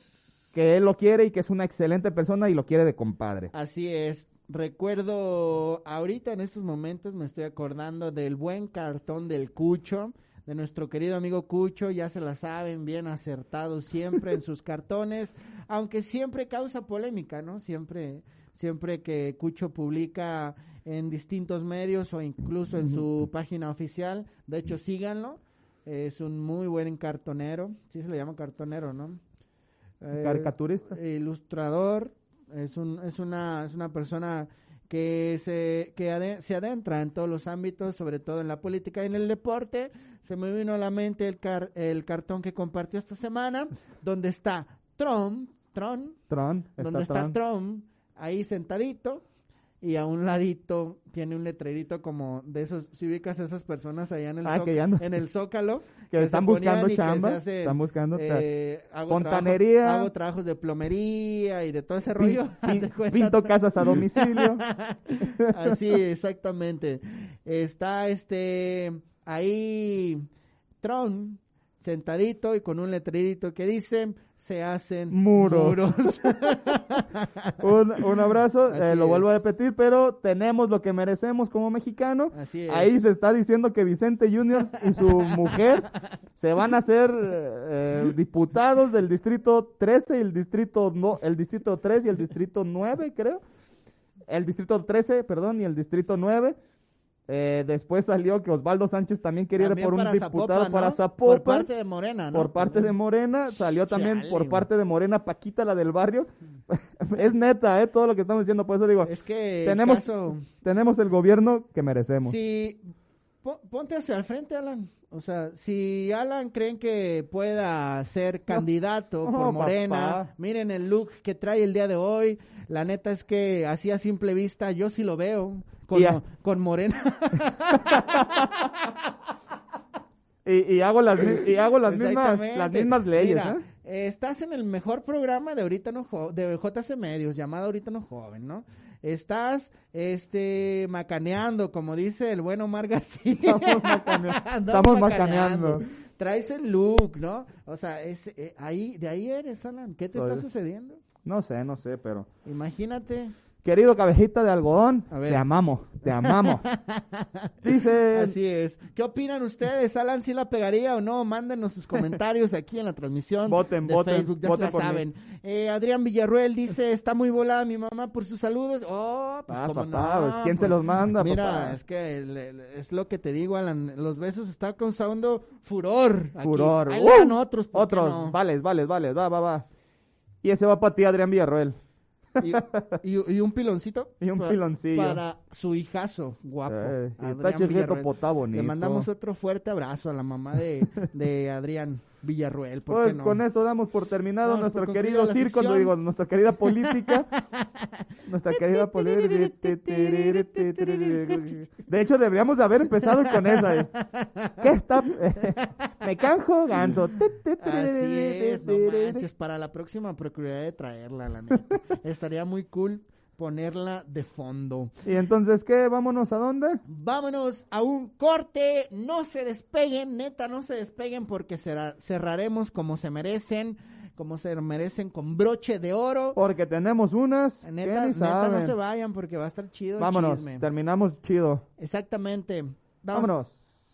que él lo quiere y que es una excelente persona y lo quiere de compadre. Así es. Recuerdo, ahorita en estos momentos me estoy acordando del buen cartón del Cucho, de nuestro querido amigo Cucho, ya se la saben, bien acertado siempre en sus [LAUGHS] cartones, aunque siempre causa polémica, ¿no? Siempre, siempre que Cucho publica en distintos medios o incluso en su página oficial, de hecho síganlo, es un muy buen cartonero, sí se le llama cartonero, ¿no? Eh, Caricaturista. ilustrador, es un es una es una persona que se que ade- se adentra en todos los ámbitos, sobre todo en la política y en el deporte. Se me vino a la mente el car- el cartón que compartió esta semana, donde está Trump, Tron, donde está. Trump ahí sentadito y a un ladito tiene un letrerito como de esos, si ubicas a esas personas allá en el, Ah, que no- en el Zócalo. [LAUGHS] Que están buscando que chamba, hacen, están buscando eh, hago fontanería. trabajo- hago trabajos de plomería y de todo ese rollo. [LAUGHS] pin- pinto casas a domicilio. [LAUGHS] Así, exactamente. Está este ahí Tron sentadito y con un letrerito que dice se hacen Muros. muros". [LAUGHS] un, un abrazo, eh, lo vuelvo a repetir, pero tenemos lo que merecemos como mexicano. Así es. Ahí se está diciendo que Vicente Juniors y su mujer se van a ser eh, diputados del distrito 13 y el distrito no, el distrito 3 y el distrito 9, creo. El distrito 13, perdón, y el distrito 9. Eh, después salió que Osvaldo Sánchez también quería ir por un diputado Zapopan, para. Zapopan. Por parte de Morena, ¿no? Por parte de Morena, salió también por parte de Morena Paquita, la del barrio. [LAUGHS] es neta, ¿eh? Todo lo que estamos diciendo, por eso digo, Es que tenemos, el caso, tenemos el gobierno que merecemos. po- ponte hacia el frente, Alan. O sea, si Alan creen que pueda ser candidato por Morena, papá. miren el look que trae el día de hoy. La neta es que así a simple vista yo sí lo veo con, con Morena. [LAUGHS] Y, y hago las, y hago las, mismas, las mismas leyes, Mira, ¿eh? eh, estás en el mejor programa de ahorita no de JC Medios, llamado Ahorita no joven, ¿no? Estás este macaneando, como dice el buen Omar García. Estamos macane- [LAUGHS] Andamos estamos macaneando. Traes el look, ¿no? O sea, es eh, ahí de ahí eres, Alan. ¿Qué te Soy- está sucediendo? No sé, no sé, pero... Imagínate. Querido cabejita de algodón, te amamos, te amamos. [LAUGHS] Dice... Así es. ¿Qué opinan ustedes? ¿Alan sí la pegaría o no? Mándenos sus comentarios aquí en la transmisión Voten, de voten, Facebook, ya voten se la saben. Eh, Adrián Villarruel dice, está muy volada mi mamá por sus saludos. Oh, pues Ah, cómo papá, no, pues, ¿quién se los manda, Mira, papá? es que le- le- es lo que te digo, Alan. Los besos está causando furor. aquí. Furor. Ahí ¡Uh! otros, ¿por qué Otros, no? vales, vales, vales, va, va, va. Y ese va para ti, Adrián Villarroel. Y, y- y un piloncito. [LAUGHS] Y un pa- piloncillo. Para su hijazo, guapo. Eh, Adrián. Le mandamos otro fuerte abrazo a la mamá de, de Adrián Villarruel. ¿por Pues qué no? con esto damos por terminado nuestro por querido circo, no digo, nuestra querida política. [LAUGHS] nuestra querida [LAUGHS] política. De hecho, deberíamos de haber empezado con esa. eh. ¿Qué está? [LAUGHS] Me canjo, ganso. Así es, no manches. Para la próxima procuraré de traerla, la neta. Estaría muy cool ponerla de fondo. Y entonces, ¿qué? ¿Vámonos a dónde? Vámonos a un corte. No se despeguen, neta, no se despeguen porque cerra- cerraremos como se merecen, como se merecen con broche de oro. Porque tenemos unas que Neta, ni neta, no se vayan porque va a estar chido Vámonos, terminamos chido. Exactamente. Vamos- Vámonos.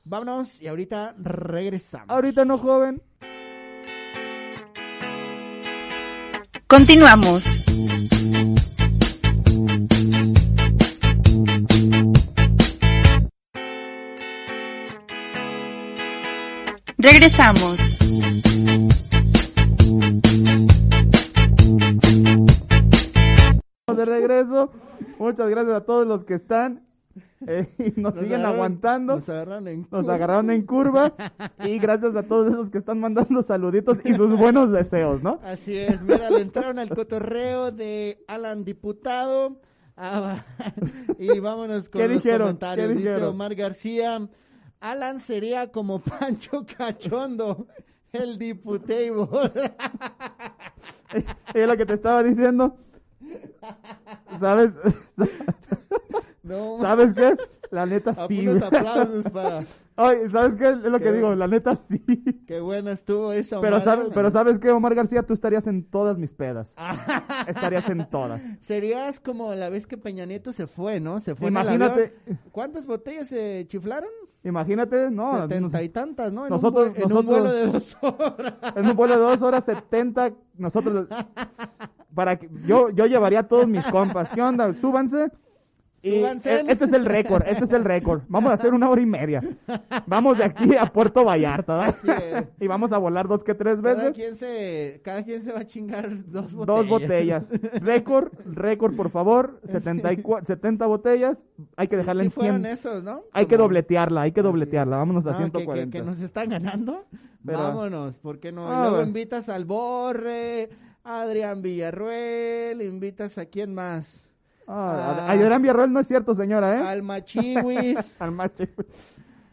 Vámonos y ahorita regresamos. Ahorita no, joven. Continuamos. Regresamos. de regreso. Muchas gracias a todos los que están eh, [LAUGHS] y nos, Nos siguen agarraron- aguantando. Nos agarraron en Nos curva. agarraron en curva y gracias a todos esos que están mandando [LAUGHS] saluditos y sus buenos deseos, ¿no? Así es, mira, le entraron al cotorreo de Alan Diputado. Ah, [LAUGHS] y vámonos con ¿Qué los dijeron? comentarios. ¿Qué Dice? Omar García, Alan sería como [LAUGHS] Pancho Cachondo, el diputable. Es lo que te estaba diciendo. ¿Sabes? no, ¿Sabes qué? La neta sí. unos aplausos para... Ay, ¿sabes qué? Es lo que digo, la neta sí. Qué buena estuvo esa, Pero, Omar, sabe- ¿eh? pero ¿sabes qué, Omar García? Tú estarías en todas mis pedas. [LAUGHS] Estarías en todas. Serías como la vez que Peña Nieto se fue, ¿no? Se fue en el Imagínate. avión. ¿Cuántas botellas se chiflaron? Imagínate, no. Setenta y tantas, ¿no? En, nosotros- un, en un vuelo de dos horas. En un vuelo de dos horas 70, nosotros... [LAUGHS] Para que, yo, yo llevaría a todos mis compas. ¿Qué onda? Súbanse. Y e- este es el récord, este es el récord. Vamos a hacer una hora y media. Vamos de aquí a Puerto Vallarta. Y vamos a volar dos que tres Cada veces. quien, se, cada quien se va a chingar dos botellas. Dos botellas. Récord, récord, por favor. 74, 70 [LAUGHS] botellas. Hay que dejarla sí en 100. fueron esos, ¿no? Hay que dobletearla, hay que Así dobletearla. Vámonos a que- 140. Que, que nos están ganando. Pero- Vámonos, ¿por qué no? Ah, luego bueno. invitas al Borre, Adrián Villarruel, invitas a quién más? Ah, Ah. Adrián Villarreal no es cierto, señora, ¿eh? Al Machiwis. [LAUGHS] Al machi.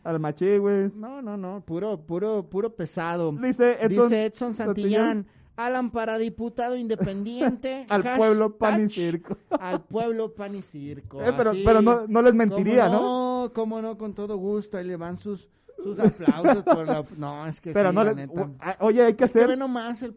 Al machi, güey. no, no, no, puro, puro, puro pesado. Dice Edson, Dice Edson Santillán. Alan para diputado independiente. [LAUGHS] Al hashtag pueblo pan y circo. [LAUGHS] Al pueblo pan y circo. Eh, pero- así. pero no- no les mentiría, ¿Cómo ¿no? No, cómo no, con todo gusto. Ahí le van sus, sus aplausos por la... No, es que Pero sí, no la neta. Oye, hay que Es que hacer... ve nomás, el,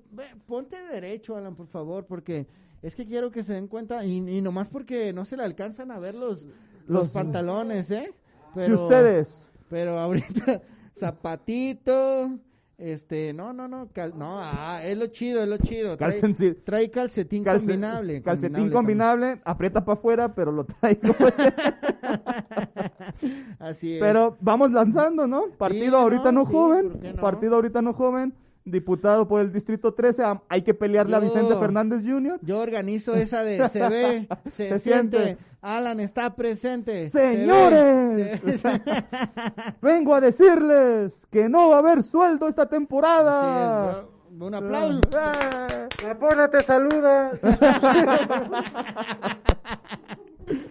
ponte derecho, Alan, por favor, porque es que quiero que se den cuenta, y, y nomás porque no se le alcanzan a ver los, los, Los- pantalones, ¿eh? Si ustedes... Pero ahorita, [LAUGHS] zapatito, este, no, no, no, cal- no, ah, es lo chido, es lo chido. Trae, trae calcetín calce- combinable. Calcetín combinable combinable, aprieta para afuera, pero lo traigo. también. [LAUGHS] Así es. pero vamos lanzando, ¿no? Partido Sí, ahorita no, no, sí, joven. Partido ahorita no joven. Diputado por el Distrito 13. am- Hay que pelearle a Vicente Fernández Jr. Yo organizo esa de se ve, [LAUGHS] se, Se siente, siente. Alan está presente. se ve, Señores, se- [LAUGHS] vengo a decirles que no va a haber sueldo esta temporada. Es. Un aplauso. [LAUGHS] La porra te saluda.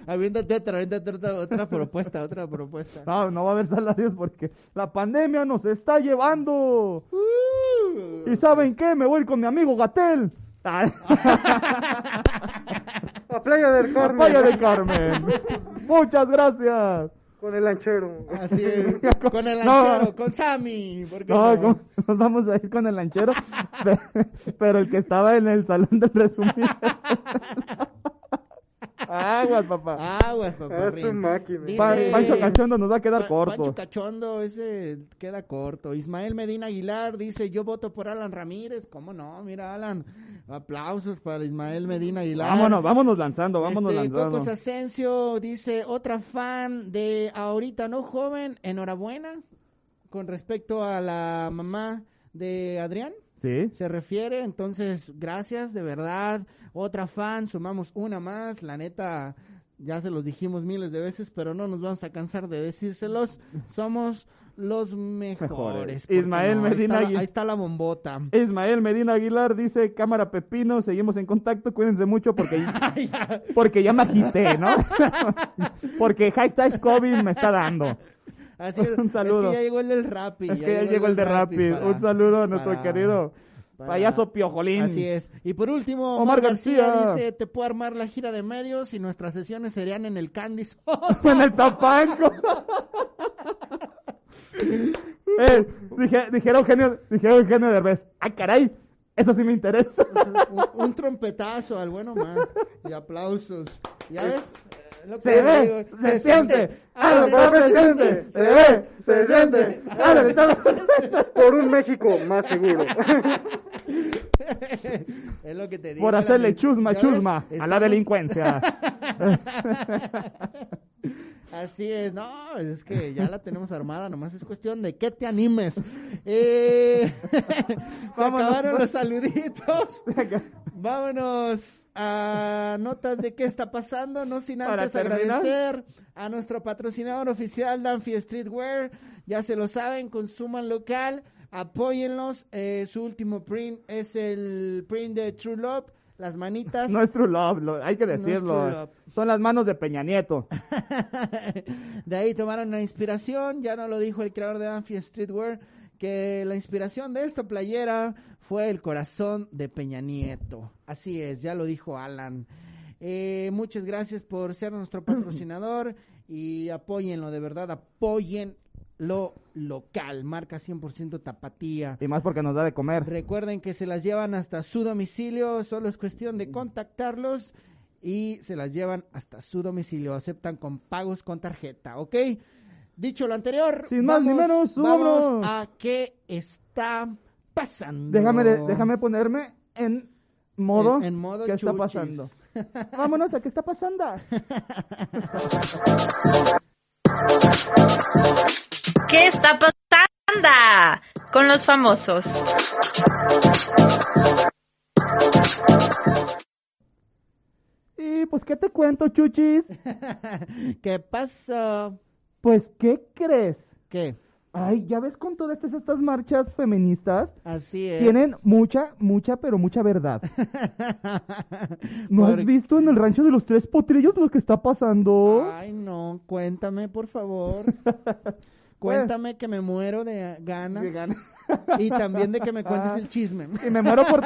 Aviéntate otra, aviéntate otra, otra propuesta, otra propuesta. No, no va a haber salarios porque la pandemia nos está llevando. Uh. ¿Y saben qué? Me voy con mi amigo Gatel. [LAUGHS] A Playa del a Carmen. Playa de Carmen. Muchas gracias. Con el lanchero. Así es, [LAUGHS] con el No. lanchero, con Sammy. ¿por qué No, no? ¿cómo? nos vamos a ir con el lanchero. [LAUGHS] Pe- Pero el que estaba en el salón del resumido. Aguas, papá. Aguas, papá. Máquina. Dice- Pa- Pancho Cachondo nos va a quedar Pa- corto. Pancho Cachondo, ese queda corto. Ismael Medina Aguilar dice, yo voto por Alan Ramírez. ¿Cómo no? Mira, Alan. Aplausos para Ismael Medina Aguilar. Vámonos, vámonos lanzando, vámonos Este, lanzando. Cocos Asensio dice, otra fan de ahorita no joven, enhorabuena. Con respecto a la mamá de Adrián, Sí. se refiere, entonces, gracias, de verdad. Otra fan, sumamos una más, la neta, ya se los dijimos miles de veces, pero no nos vamos a cansar de decírselos. Somos los mejores. Mejores. ¿por qué Ismael no? Ahí Medina está la- Agui- ahí está la bombota. Ismael Medina Aguilar dice, cámara Pepino, seguimos en contacto, cuídense mucho porque, [LAUGHS] porque ya me agité, ¿no? [LAUGHS] porque hashtag COVID me está dando. Así es, [LAUGHS] Un saludo. Es que ya llegó el del Rappi. Es que ya llegó el de Rapid. para- Un saludo a nuestro para- querido para- payaso Piojolín. Así es. Y por último, Omar Omar García, García. dice, te puedo armar la gira de medios y nuestras sesiones serían en el Candice. [LAUGHS] [LAUGHS] en el tapanco. eh, dije, dijera Eugenio, dijera Eugenio Derbez, ¡ay caray! Eso sí me interesa. un, un trompetazo al bueno Omar. Y aplausos. ¿Ya ves? Se ve, se siente, Alan está presente, se ve, se siente, está Por un México más seguro. [LAUGHS] es lo que te digo. por hacerle chusma, chusma a la delincuencia. [LAUGHS] Así es, no, es que ya la tenemos armada, nomás es cuestión de que te animes. Eh, [LAUGHS] se Vámonos, acabaron pues. los saluditos. Vámonos a notas de qué está pasando, no sin antes agradecer a nuestro patrocinador oficial, Danfi Streetwear. Ya se lo saben, consuman local, apóyenlos. Eh, su último print es el print de True Love, las manitas. [LAUGHS] No es True Love, lo- hay que decirlo. Love. Son las manos de Peña Nieto. [LAUGHS] de ahí tomaron la inspiración, ya no lo dijo el creador de Amphi Streetwear, que la inspiración de esta playera fue el corazón de Peña Nieto. Así es, ya lo dijo Alan. Eh, muchas gracias por ser nuestro patrocinador [CLEARS THROAT] y apóyenlo, de verdad, apoyen lo local, marca 100% tapatía. Y más porque nos da de comer. Recuerden que se las llevan hasta su domicilio, solo es cuestión de contactarlos y se las llevan hasta su domicilio. Aceptan con pagos con tarjeta, ¿ok? Dicho lo anterior, Sin más ni menos, vamos vámonos. a qué está pasando. Déjame, de- déjame ponerme en modo, En- en modo ¿qué está chuchis. pasando? Vámonos, ¿a qué está pasando? [LAUGHS] ¿Qué está pasando con los famosos? Y pues, ¿qué te cuento, chuchis? [LAUGHS] ¿Qué pasó? Pues, ¿qué crees? ¿Qué? Ay, ya ves con todas estas, estas marchas feministas, Así es. tienen mucha, mucha, pero mucha verdad. [LAUGHS] ¿No has visto en el rancho de los tres potrillos lo que está pasando? Ay, no, cuéntame, por favor. [LAUGHS] cuéntame que me muero de ganas. De ganas. Y también de que me cuentes Ah. el chisme. Y me muero por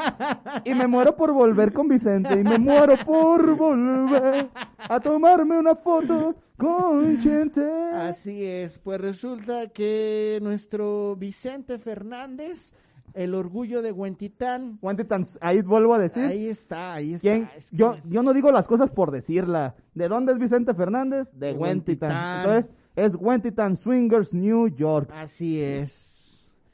y me muero por volver con Vicente y me muero por volver a tomarme una foto con Chente. Así es, pues resulta que nuestro Vicente Fernández, el orgullo de Huentitán, Huentitán, ahí vuelvo a decir. ahí está, ahí está. ¿Quién? es que- Yo, yo no digo las cosas por decirla. ¿De dónde es Vicente Fernández? De De Huentitán. Huentitán. Entonces, es Huentitán Swingers, New York. Así es.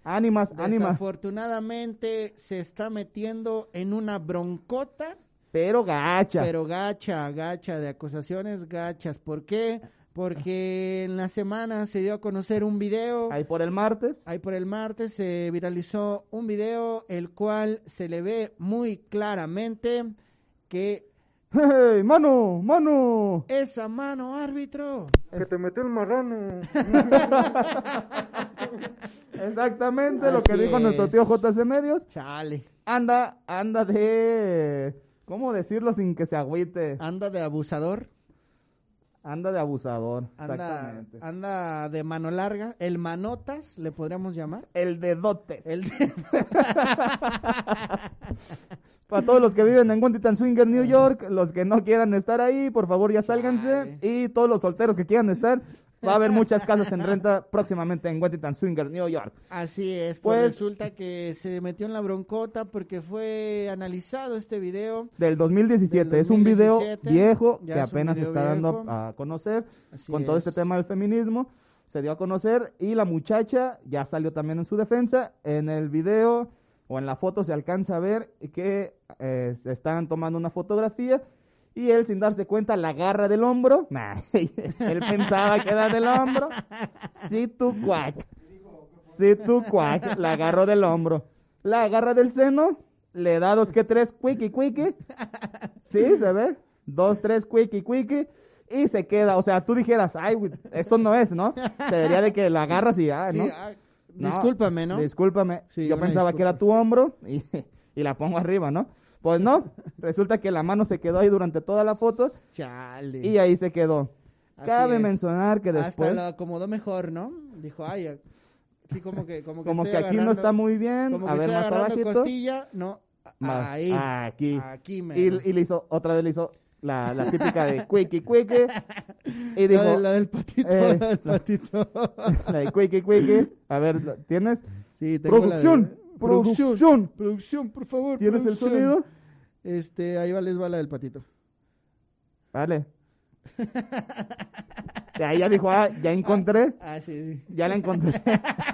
Ánimas, ánimas. Desafortunadamente se está metiendo en una broncota, Pero gacha. pero gacha, gacha, de acusaciones gachas. ¿Por qué? Porque en la semana se dio a conocer un video. Ahí por el martes. Ahí por el martes se viralizó un video el cual se le ve muy claramente que ¡Hey, mano! ¡Mano! esa mano árbitro Que te metió el marrano. [LAUGHS] Exactamente lo que dijo nuestro tío. JC Medios. chale Anda, anda de... ¿Cómo decirlo sin que se agüite? anda de abusador Anda de abusador. anda Exactamente. anda de mano larga el manotas le podríamos llamar El de dotes. el de- [LAUGHS] Para todos los que viven en Washington Swinger, New York, los que no quieran estar ahí, por favor ya sálganse. Y todos los solteros que quieran estar, va a haber muchas casas en [LAUGHS] renta próximamente en Washington Swinger, New York. así es pues, Pues- resulta que se metió en la broncota porque fue analizado este video Del 2017. Del Es un video 2017, viejo que es apenas se está dando viejo. a conocer Así con todo este es. tema del feminismo. Se dio a conocer y la muchacha ya salió también en su defensa. En el video o en la foto se alcanza a ver que eh, se están tomando una fotografía y él sin darse cuenta la agarra del hombro. [LAUGHS] Nah, él pensaba que era del hombro. Sí, tú cuac. Sí, tú cuac. La agarró del hombro. La agarra del seno. Le da dos que tres cuiqui cuiqui. Sí, se ve. Dos, tres, cuiqui, cuiqui. Y se queda. O sea, tú dijeras, ay, esto no es, ¿no? Se debería de que la agarras y ya, ¿no? No, discúlpame no Discúlpame. Sí, Yo pensaba que era tu hombro y, [LAUGHS] y la pongo arriba, ¿no? Pues no. Resulta que la mano se quedó ahí durante toda la foto chale y ahí se quedó. Así Cabe es. mencionar que después, Hasta lo acomodó mejor, ¿no? Dijo, ay, aquí como que, como que, como que aquí no está muy bien, como a que ver estoy más abajito. costilla, no, Más- ahí, Aquí. aquí, Y, mero. y le hizo, otra vez le hizo la, la típica de quickie quickie. Y la, dijo, de- la del patito, eh, la del patito. [LAUGHS] la de quickie quickie. A ver, ¿la- ¿tienes? Sí, tengo la de- Producción, producción. producción, por favor, ¿Tienes el producción. sonido? Este, ahí va, les va la del patito. Vale. Y ahí ya dijo, ah, ya encontré. Ah, sí, sí. Ya la encontré.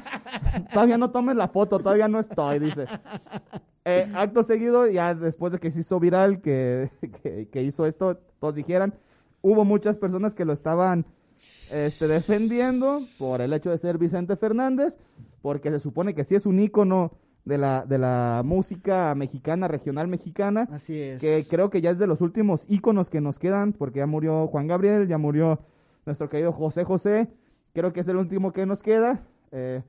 [LAUGHS] todavía no tomes la foto, todavía no estoy, dice. Eh, acto seguido, ya después de que se hizo viral, que, [LAUGHS] que, que hizo esto, todos dijeran, hubo muchas personas que lo estaban este, defendiendo por el hecho de ser Vicente Fernández, porque se supone que sí es un ícono de la, de la música mexicana, regional mexicana, Así es. que creo que ya es de los últimos íconos que nos quedan, porque ya murió Juan Gabriel, ya murió nuestro querido José José, creo que es el último que nos queda. eh,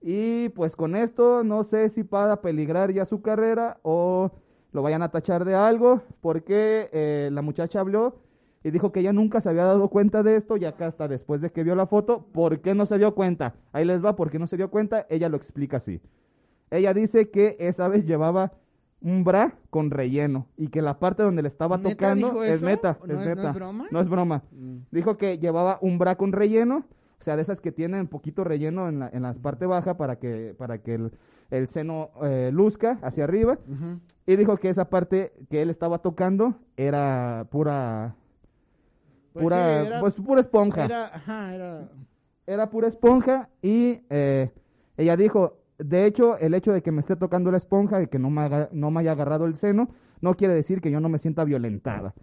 y pues con esto no sé si para peligrar ya su carrera o lo vayan a tachar de algo, porque eh, la muchacha habló y dijo que ella nunca se había dado cuenta de esto, y acá hasta después de que vio la foto, ¿por qué no se dio cuenta? Ahí les va, ¿por qué no se dio cuenta? Ella lo explica así. Ella dice que esa vez llevaba un bra con relleno y que la parte donde le estaba ¿Neta tocando dijo es neta, ¿No es es- no es neta. broma? No es broma. Mm. Dijo que llevaba un bra con relleno, o sea, de esas que tienen poquito relleno en la, en la parte baja para que, para que el, el seno eh, luzca hacia arriba. Y dijo que esa parte que él estaba tocando era pura, Pues pura, sí, era- pues pura esponja. Era, ajá, era... Era pura esponja y eh, ella dijo, de hecho, el hecho de que me esté tocando la esponja, de que no me, haga- no me haya agarrado el seno, no quiere decir que yo no me sienta violentada.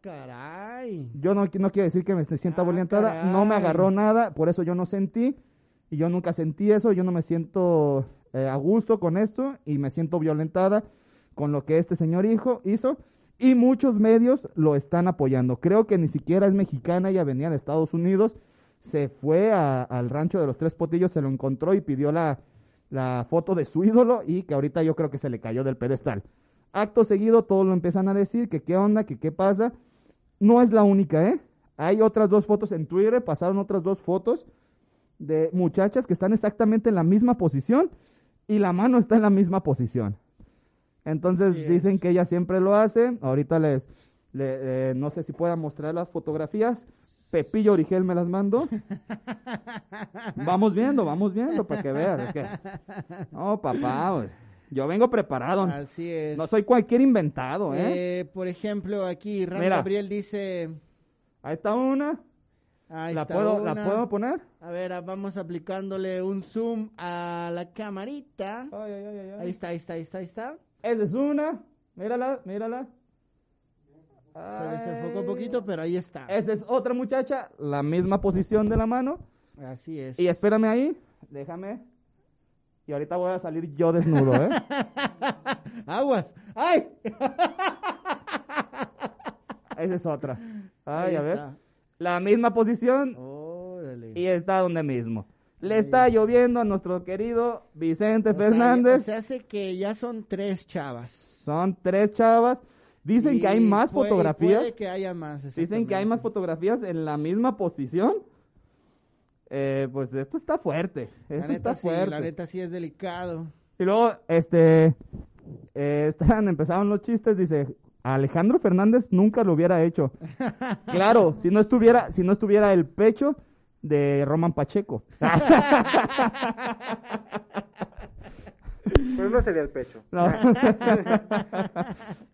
Caray. Yo no, no quiere decir que me sienta Ah, violentada, no me caray. agarró nada, por eso yo no sentí, y yo nunca sentí eso, yo no me siento eh, a gusto con esto, y me siento violentada con lo que este señor hijo hizo, y muchos medios lo están apoyando. Creo que ni siquiera es mexicana, ella venía de Estados Unidos, se fue a- al rancho de los Tres Potillos, se lo encontró y pidió la, la foto de su ídolo, y que ahorita yo creo que se le cayó del pedestal. Acto seguido, todos lo empiezan a decir, que qué onda, que qué pasa, no es la única, ¿eh? Hay otras dos fotos en Twitter, pasaron otras dos fotos de muchachas que están exactamente en la misma posición y la mano está en la misma posición. Entonces Así dicen es. que ella siempre lo hace. Ahorita les, le- no sé si pueda mostrar las fotografías. Pepillo Origel me las mando. [LAUGHS] vamos viendo, vamos viendo para que vean. es que- No, papá, pues, yo vengo preparado. Así es. No soy cualquier inventado, ¿eh? Eh, por ejemplo, aquí Ram Mira. Gabriel dice... Ahí está una. Ahí ¿La está puedo, ¿La una. puedo poner? A ver, vamos aplicándole un zoom a la camarita. Ay, ay, ay, ay, ay. Ahí está, ahí está, ahí está, ahí está. Esa es una. Mírala, mírala. Se desenfocó un poquito, pero ahí está. Esa es otra muchacha, la misma posición de la mano. Así es. Y espérame ahí, déjame. Y ahorita voy a salir yo desnudo, ¿eh? [LAUGHS] Aguas. ¡Ay! [LAUGHS] Esa es otra. Ay, Ahí a ver. está. La misma posición Órale. y está donde mismo. Le está lloviendo a nuestro querido Vicente O sea, Fernández. Se hace que ya son tres chavas. Son tres chavas. Dicen Y que hay más puede- fotografías. Puede que haya más. Dicen que hay más fotografías en la misma posición. Eh, pues esto está fuerte. La Esto neta está sí, fuerte. la neta sí es delicado. Y luego, este, eh, [LAUGHS] están, empezaron los chistes, dice, Alejandro Fernández nunca lo hubiera hecho. [LAUGHS] claro, si no estuviera, si no estuviera el pecho de Roman Pacheco. [LAUGHS] Pero no sería el pecho. No.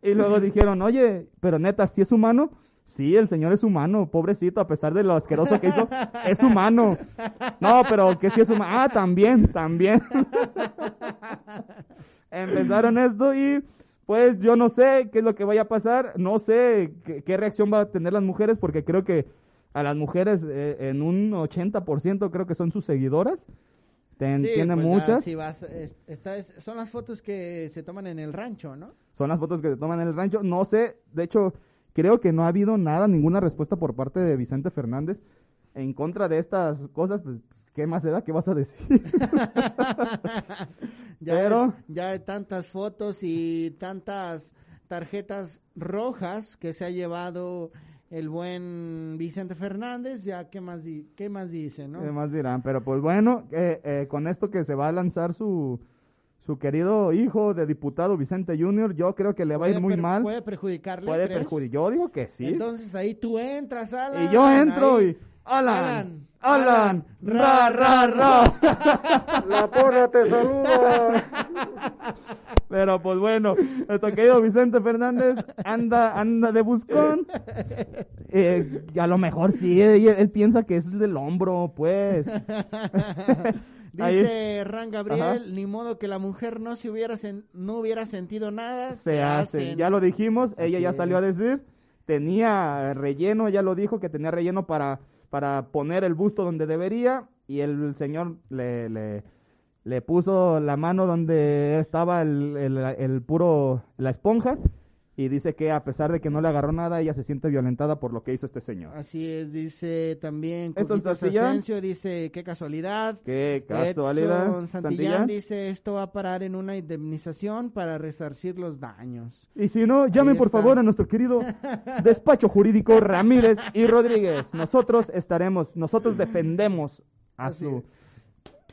y luego dijeron, oye, pero neta, ¿sí es humano? Sí, el señor es humano, pobrecito, a pesar de lo asqueroso que hizo, es humano. No, pero que sí es humano. Ah, también, también. [LAUGHS] Empezaron esto y pues yo no sé qué es lo que vaya a pasar, no sé qué, qué reacción va a tener las mujeres, porque creo que a las mujeres eh, en un 80% creo que son sus seguidoras. Ten- Sí, tiene pues ya, muchas. si vas, es- esta es- son las fotos que se toman en el rancho, ¿no? Son las fotos que se toman en el rancho. No sé, de hecho, creo que no ha habido nada, ninguna respuesta por parte de Vicente Fernández en contra de estas cosas. Pues, ¿qué más da? ¿Qué vas a decir? [LAUGHS] Ya, Pero- ya hay tantas fotos y tantas tarjetas rojas que se ha llevado el buen Vicente Fernández, ya qué más, di- qué más dice, ¿no? ¿Qué más dirán? Pero pues bueno, eh, eh, con esto que se va a lanzar su, su querido hijo de diputado Vicente Junior, yo creo que le va a ir muy mal. Puede perjudicarle, Puede perjudicar. Yo digo que sí. Entonces ahí tú entras, Alan. y yo entro ahí. y... Alan, Alan, Alan, Alan, ra, ra, ra. [LAUGHS] La porra te saluda. [LAUGHS] Pero pues bueno, nuestro querido Vicente Fernández anda, anda de buscón. [LAUGHS] Eh, a lo mejor sí, él, él piensa que es el del hombro, pues. Ahí Dice Ran Gabriel, Ajá. ni modo que la mujer no se hubiera sen- no hubiera sentido nada. se hace. hacen. Ya lo dijimos, ella Así ya salió a decir. Tenía relleno, ya lo dijo, que tenía relleno para, para poner el busto donde debería. Y el, señor le, le, le puso la mano donde estaba el, el, el puro, la esponja. Y dice que a pesar de que no le agarró nada, ella se siente violentada por lo que hizo este señor. Así es, dice también Entonces. Asensio, dice, qué casualidad. Qué casualidad. Edson Santillán, Santillán. dice, esto va a parar en una indemnización para resarcir los daños. Y si no, llamen por favor a nuestro querido [LAUGHS] despacho jurídico Ramírez y Rodríguez. Nosotros estaremos, nosotros defendemos a Así su... es.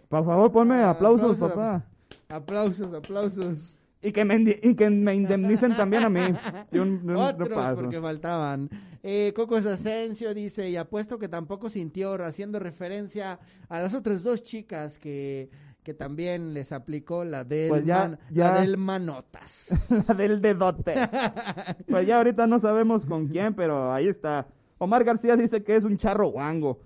Por favor, ponme Ah, aplausos, aplausos. papá. Aplausos, aplausos. Y que, me, y que me indemnicen también a mí. [LAUGHS] Un Otros repaso. porque faltaban. Eh, Cocos Asensio dice, y apuesto que tampoco sintió, haciendo referencia a las otras dos chicas que, que también les aplicó la del, Pues ya- man- ya- la del manotas. [LAUGHS] La del dedote. [LAUGHS] Pues ya ahorita no sabemos con quién, pero ahí está. Omar García dice que es un charro guango.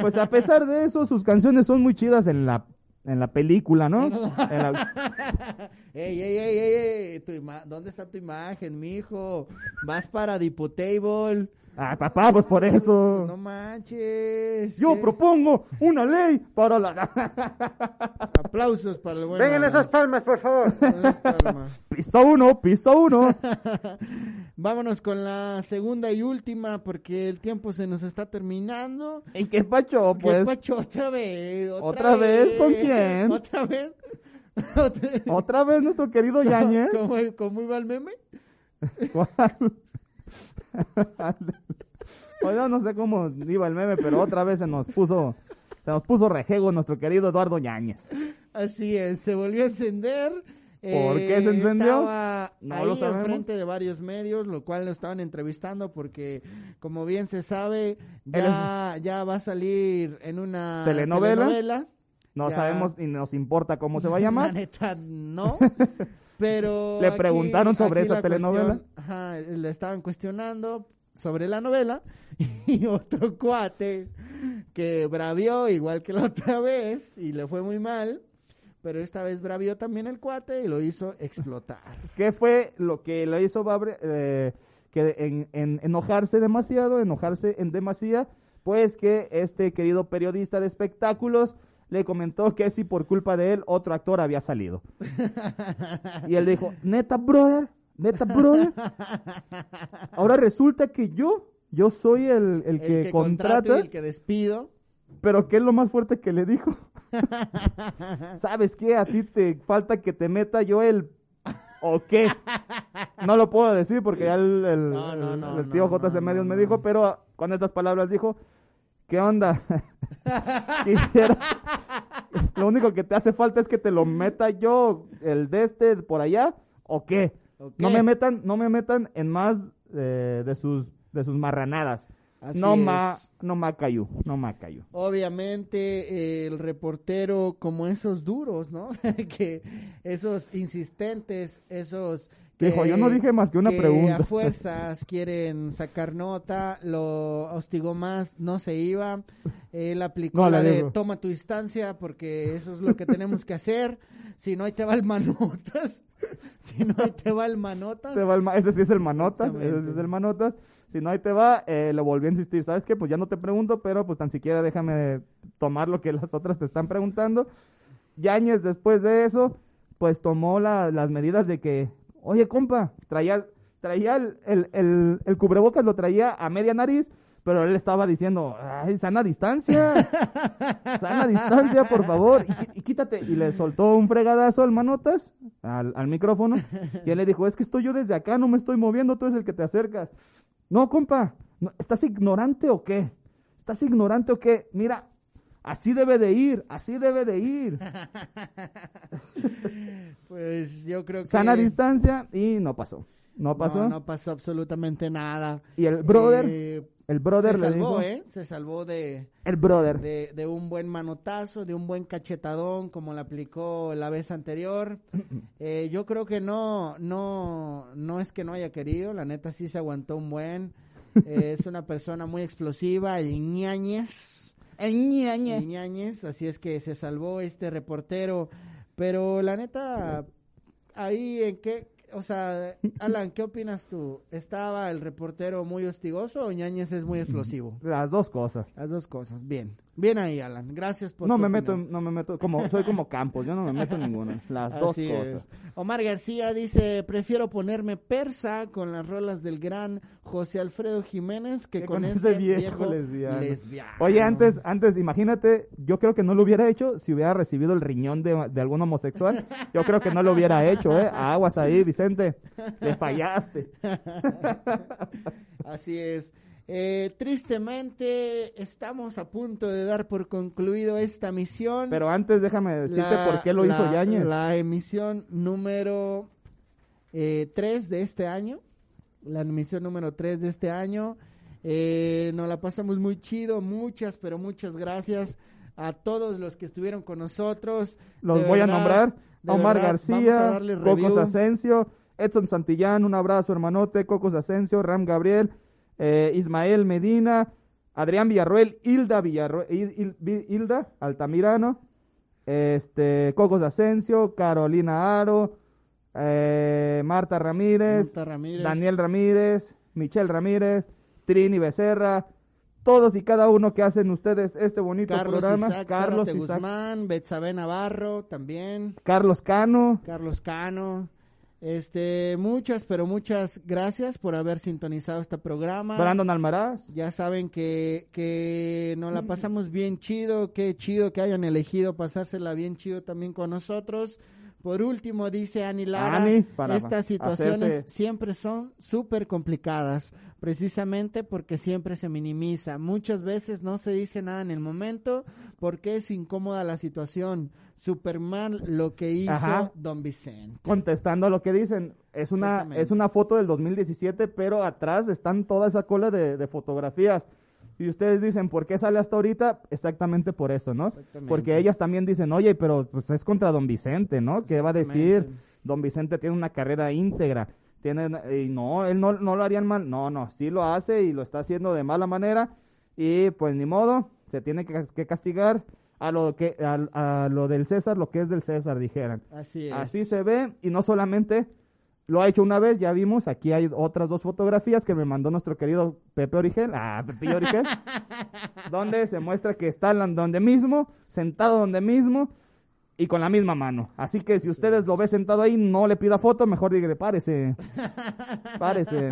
Pues a pesar de eso, sus canciones son muy chidas en la en la película, ¿no? La- [LAUGHS] ey, ey, ey, ey, ey, tu ima- ¿dónde está tu imagen, mijo? Vas para Diputable. Ah, papá, pues por eso. No manches. Yo ¿qué? propongo una ley para la... [LAUGHS] Aplausos para el buen Vengan esas palmas, por favor. [LAUGHS] Palmas. Pista uno, pista uno. [LAUGHS] Vámonos con la segunda y última porque el tiempo se nos está terminando. ¿En qué pacho, ¿Qué pues? pacho? otra vez. Otra, ¿Otra vez? ¿Con quién? ¿Otra vez? ¿Otra, Otra vez nuestro querido Yañez. ¿Cómo, cómo iba el meme? ¿Cuál? O [LAUGHS] yo no sé cómo iba el meme, pero otra vez se nos puso, se nos puso rejego nuestro querido Eduardo Ñañez. Así es, se volvió a encender. ¿Por eh, qué se encendió? Estaba No ahí lo sabemos. enfrente de varios medios, lo cual lo estaban entrevistando porque, como bien se sabe, ya, ya va a salir en una ¿Telenovela? telenovela. No Ya. sabemos ni nos importa cómo se va a [LAUGHS] La llamar. neta, no. [LAUGHS] Pero. Le preguntaron sobre esa la telenovela. cuestión- ajá, le estaban cuestionando sobre la novela. [LAUGHS] Y otro cuate que bravió igual que la otra vez y le fue muy mal. Pero esta vez bravió también el cuate y lo hizo explotar. [LAUGHS] ¿Qué fue lo que le hizo Babre, eh, que en, en- enojarse demasiado, enojarse en demasía? Pues que este querido periodista de espectáculos le comentó que si por culpa de él otro actor había salido. Y él dijo, neta, brother, neta, brother. Ahora resulta que yo, yo soy el, el El que, que contrata, y el que despido. pero ¿qué es lo más fuerte que le dijo? [LAUGHS] ¿Sabes qué? A ti te falta que te meta yo el... ¿O qué? No lo puedo decir porque ya el, el- No, no, el- no, el tío JC Medios me dijo, pero con estas palabras dijo, ¿qué onda? [LAUGHS] Quisiera... Lo único que te hace falta es que te lo meta yo, el de este, por allá, ¿o qué? ¿O No me metan, no me metan en más eh, de sus de sus marranadas. Así no es. ma, no ma cayó, no. Obviamente eh, el reportero como esos duros, ¿no? [LAUGHS] que esos insistentes, esos que, Dijo, yo no dije más que una que pregunta. a fuerzas quieren sacar nota, lo hostigó más, no se iba. Él aplicó No, la de toma tu distancia porque eso es lo que tenemos que hacer. Si no ahí te va el manotas. [LAUGHS] si no ahí te va el manotas. Te va el ma- ese sí es el manotas, ese sí es el manotas. Si no ahí te va, eh, le volví a insistir, ¿sabes qué? Pues ya no te pregunto, pero pues tan siquiera déjame tomar lo que las otras te están preguntando. Yañez después de eso, pues tomó la- las medidas de que, oye compa, traía, traía el, el, el- el cubrebocas, lo traía a media nariz, pero él estaba diciendo, ay, sana distancia, [LAUGHS] sana distancia, por favor, y, y quítate. Y le soltó un fregadazo al manotas, al, al micrófono, y él le dijo, es que estoy yo desde acá, no me estoy moviendo, tú eres el que te acercas. No, compa, ¿estás ignorante o qué? ¿Estás ignorante o qué? Mira, así debe de ir, así debe de ir. [LAUGHS] Pues yo creo que Sana distancia y no pasó. No pasó. No, no pasó absolutamente nada. Y el brother, Eh, el brother se le salvó, dijo, ¿eh? Se salvó de, el brother. de, de un buen manotazo, de un buen cachetadón, como le aplicó la vez anterior. [CLEARS THROAT] Eh, yo creo que no, no, no es que no haya querido, la neta sí se aguantó un buen. [LAUGHS] Eh, es una persona muy explosiva, el ñañez. El ñañe. El ñañez, así es que se salvó este reportero. Pero la neta, ahí en qué, o sea, Alan, ¿qué opinas tú? ¿Estaba el reportero muy hostigoso o ñañez es muy explosivo? Las dos cosas. Las dos cosas, bien. Bien ahí, Alan. Gracias por No tu me meto, en- no me meto, como, soy como Campos, yo no me meto en ninguna. Las dos Así cosas. es. Omar García dice, prefiero ponerme persa con las rolas del gran José Alfredo Jiménez que con, ese viejo, lesbiano. lesbiano. Oye, antes, antes, imagínate, yo creo que no lo hubiera hecho si hubiera recibido el riñón de, de algún homosexual. Yo creo que no lo hubiera hecho, ¿eh? Aguas ahí, Vicente. Le fallaste. [LAUGHS] Así es. Eh, tristemente estamos a punto de dar por concluido esta misión. Pero antes déjame decirte La- por qué lo hizo Yañez. La emisión número 3 de este año. La emisión número 3 de este año. Eh, nos la pasamos muy chido. Muchas, pero muchas gracias a todos los que estuvieron con nosotros. Los De voy verdad, a nombrar. Omar verdad, García, Cocos. Asensio, Edson Santillán, un abrazo hermanote, Cocos Asensio, Ram Gabriel, eh, Ismael Medina, Adrián Villarroel, Hilda Villarroel, Hilda Altamirano, este, Cocos Asensio, Carolina Aro, eh, Marta Ramírez, Marta Ramírez. Daniel Ramírez, Michelle Ramírez, Trini Becerra, todos y cada uno que hacen ustedes este bonito Carlos programa. Isaac, Carlos Isaac, Guzmán, Betsabe Navarro también, Carlos Cano, Carlos Cano. Este, muchas, pero muchas gracias por haber sintonizado este programa. Brandon Almaraz. Ya saben que, que nos la pasamos bien chido, qué chido que hayan elegido pasársela bien chido también con nosotros. Por último, dice Ani Lara, Ani, para estas situaciones hacerse- siempre son súper complicadas, precisamente porque siempre se minimiza. Muchas veces no se dice nada en el momento porque es incómoda la situación. Súper mal lo que hizo Ajá. Don Vicente. contestando a lo que dicen. Es una, es una foto del 2017, pero atrás están toda esa cola de, de fotografías. Y ustedes dicen, ¿por qué sale hasta ahorita? Exactamente por eso, ¿no? Porque ellas también dicen, oye, pero pues es contra Don Vicente, ¿no? ¿Qué va a decir? Don Vicente tiene una carrera íntegra. Tiene, y no, él no, no lo harían mal. No, no, sí lo hace y lo está haciendo de mala manera. Y pues ni modo, se tiene que, que castigar a lo, que, a, a lo del César, lo que es del César, dijeran. Así es. Así se ve y no solamente lo ha hecho una vez, ya vimos, aquí hay otras dos fotografías que me mandó nuestro querido Pepe Origel, ah, Pepe Origel, [LAUGHS] donde se muestra que está donde mismo, sentado donde mismo y con la misma mano. Así que si ustedes lo ven sentado ahí, no le pida foto, mejor dígale, párese, [LAUGHS] párese.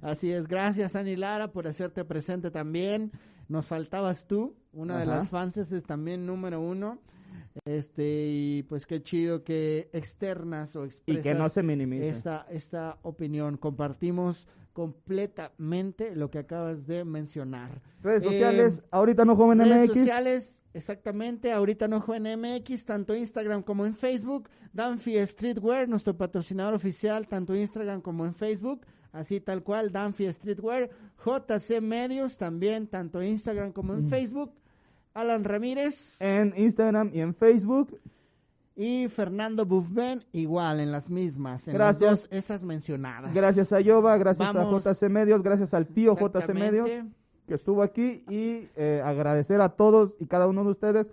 Así es, gracias Ani Lara por hacerte presente también. Nos faltabas tú, una de las fans es también número uno. Este, y pues qué chido que externas o Y expresas que no se minimice. esta, esta opinión. Compartimos completamente lo que acabas de mencionar. Redes Eh, sociales, ahorita no joven Redes MX. sociales, exactamente, ahorita no en MX, tanto Instagram como en Facebook, Danfi Streetwear, nuestro patrocinador oficial, tanto Instagram como en Facebook, así tal cual, Danfi Streetwear, JC Medios también, tanto Instagram como Mm. en Facebook, Alan Ramírez En Instagram y en Facebook. y Fernando Buffben, igual en las mismas, en Gracias. las dos esas mencionadas. Gracias a Yoba, gracias Vamos. a JC Medios, gracias al tío JC. Medios. que estuvo aquí y eh, agradecer a todos y cada uno de ustedes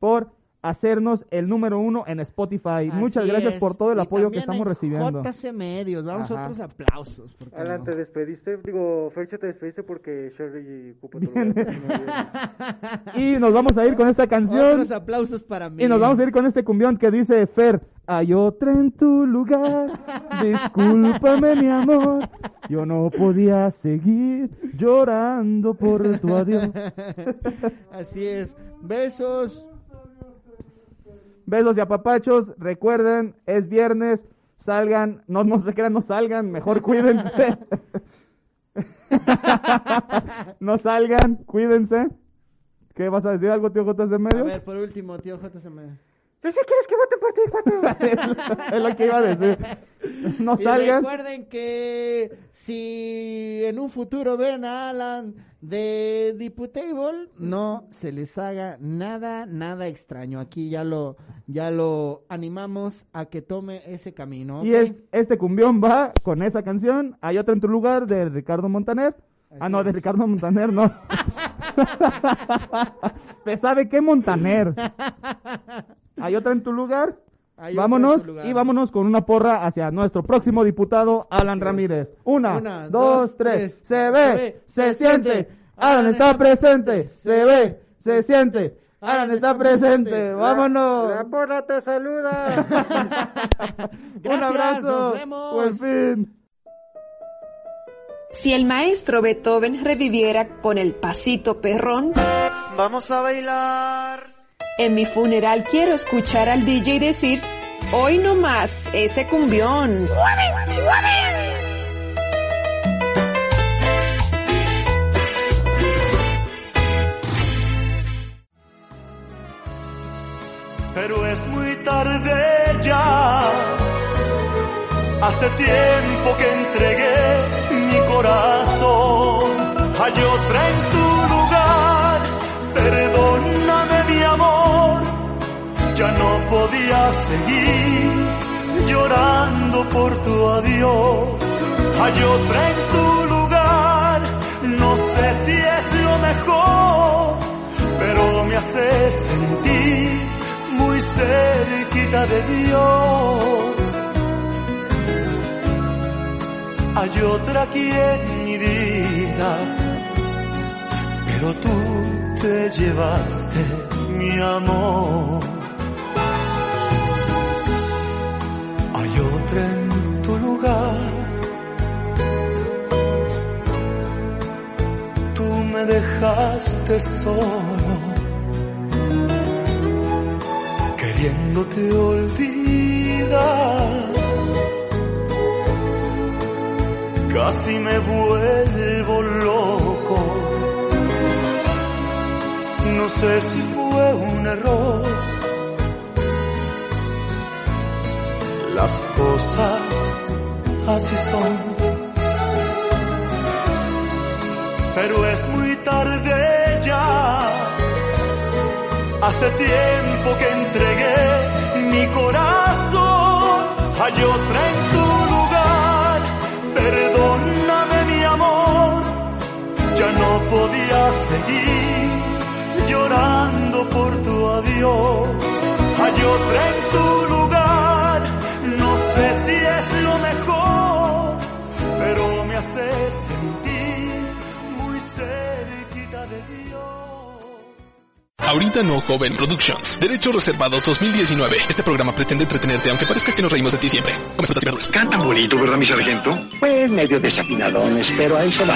por hacernos el número uno en Spotify. Muchas gracias es. por todo el Y apoyo que estamos en recibiendo. JC Medios, vamos Ajá. a otros aplausos. ¿por qué Alan, no? te despediste. Digo, Fercha, te despediste porque Sherry lugar. [LAUGHS] Y nos vamos a ir con esta canción. Otros aplausos para mí. Y nos vamos a ir con este cumbión que dice Fer, hay otra en tu lugar, [LAUGHS] discúlpame mi amor, yo no podía seguir llorando por tu adiós. [LAUGHS] Así es. Besos. Besos y apapachos, recuerden, es viernes, salgan, no, no se crean, no salgan, mejor [LAUGHS] cuídense. [LAUGHS] no salgan, cuídense. ¿Qué vas a decir algo, tío JC A Medio? ver, por último, tío JCM. Yo sé quieres que voten por ti, cuate. [LAUGHS] es lo que iba a decir. No Y salgan. recuerden que si en un futuro ven a Alan de Diputable, no se les haga nada, nada extraño. Aquí ya lo, ya lo animamos a que tome ese camino. Y es, este cumbión va con esa canción. Hay otra en tu lugar de Ricardo Montaner. ah, no, de es. Ricardo Montaner, no. [LAUGHS] [LAUGHS] ¿Te sabe qué Montaner? Hay otra en tu lugar. Hay vámonos lugar. y vámonos con una porra hacia nuestro próximo diputado, Alan Así es. Ramírez. Una, Una, dos, dos, tres. Se ve, se, siente. Alan está presente. Se ve, se siente. Alan está presente. Vámonos. La porra te saluda. [LAUGHS] Un abrazo. nos vemos. Buen fin. Si el maestro Beethoven reviviera con el pasito perrón, Vamos a bailar. En mi funeral quiero escuchar al DJ decir, hoy no más ese cumbión. pero es muy tarde ya. Hace tiempo que entregué mi corazón. Hay otra Ya no podía seguir llorando por tu adiós. Hay otra en tu lugar. No sé si es lo mejor, pero me hace sentir cerquita de Dios. Hay otra aquí en mi vida, pero tú te llevaste mi amor. Me dejaste solo, queriéndote olvidar. Casi me vuelvo loco. No sé si fue un error. Las cosas así son. Pero es muy tarde ya. Hace tiempo que entregué mi corazón. Hay otra en tu lugar. Perdóname mi amor. Ya no podía seguir llorando por tu adiós. Hay otra en tu lugar. No sé si es lo mejor, pero me hace sentir Ahorita no Joven Productions. Derechos reservados 2019. Este programa pretende entretenerte aunque parezca que nos reímos de ti siempre. Come frutas y verduras. Cantan bonito, ¿verdad, mi sargento? Pues medio desafinadones, pero ahí se va.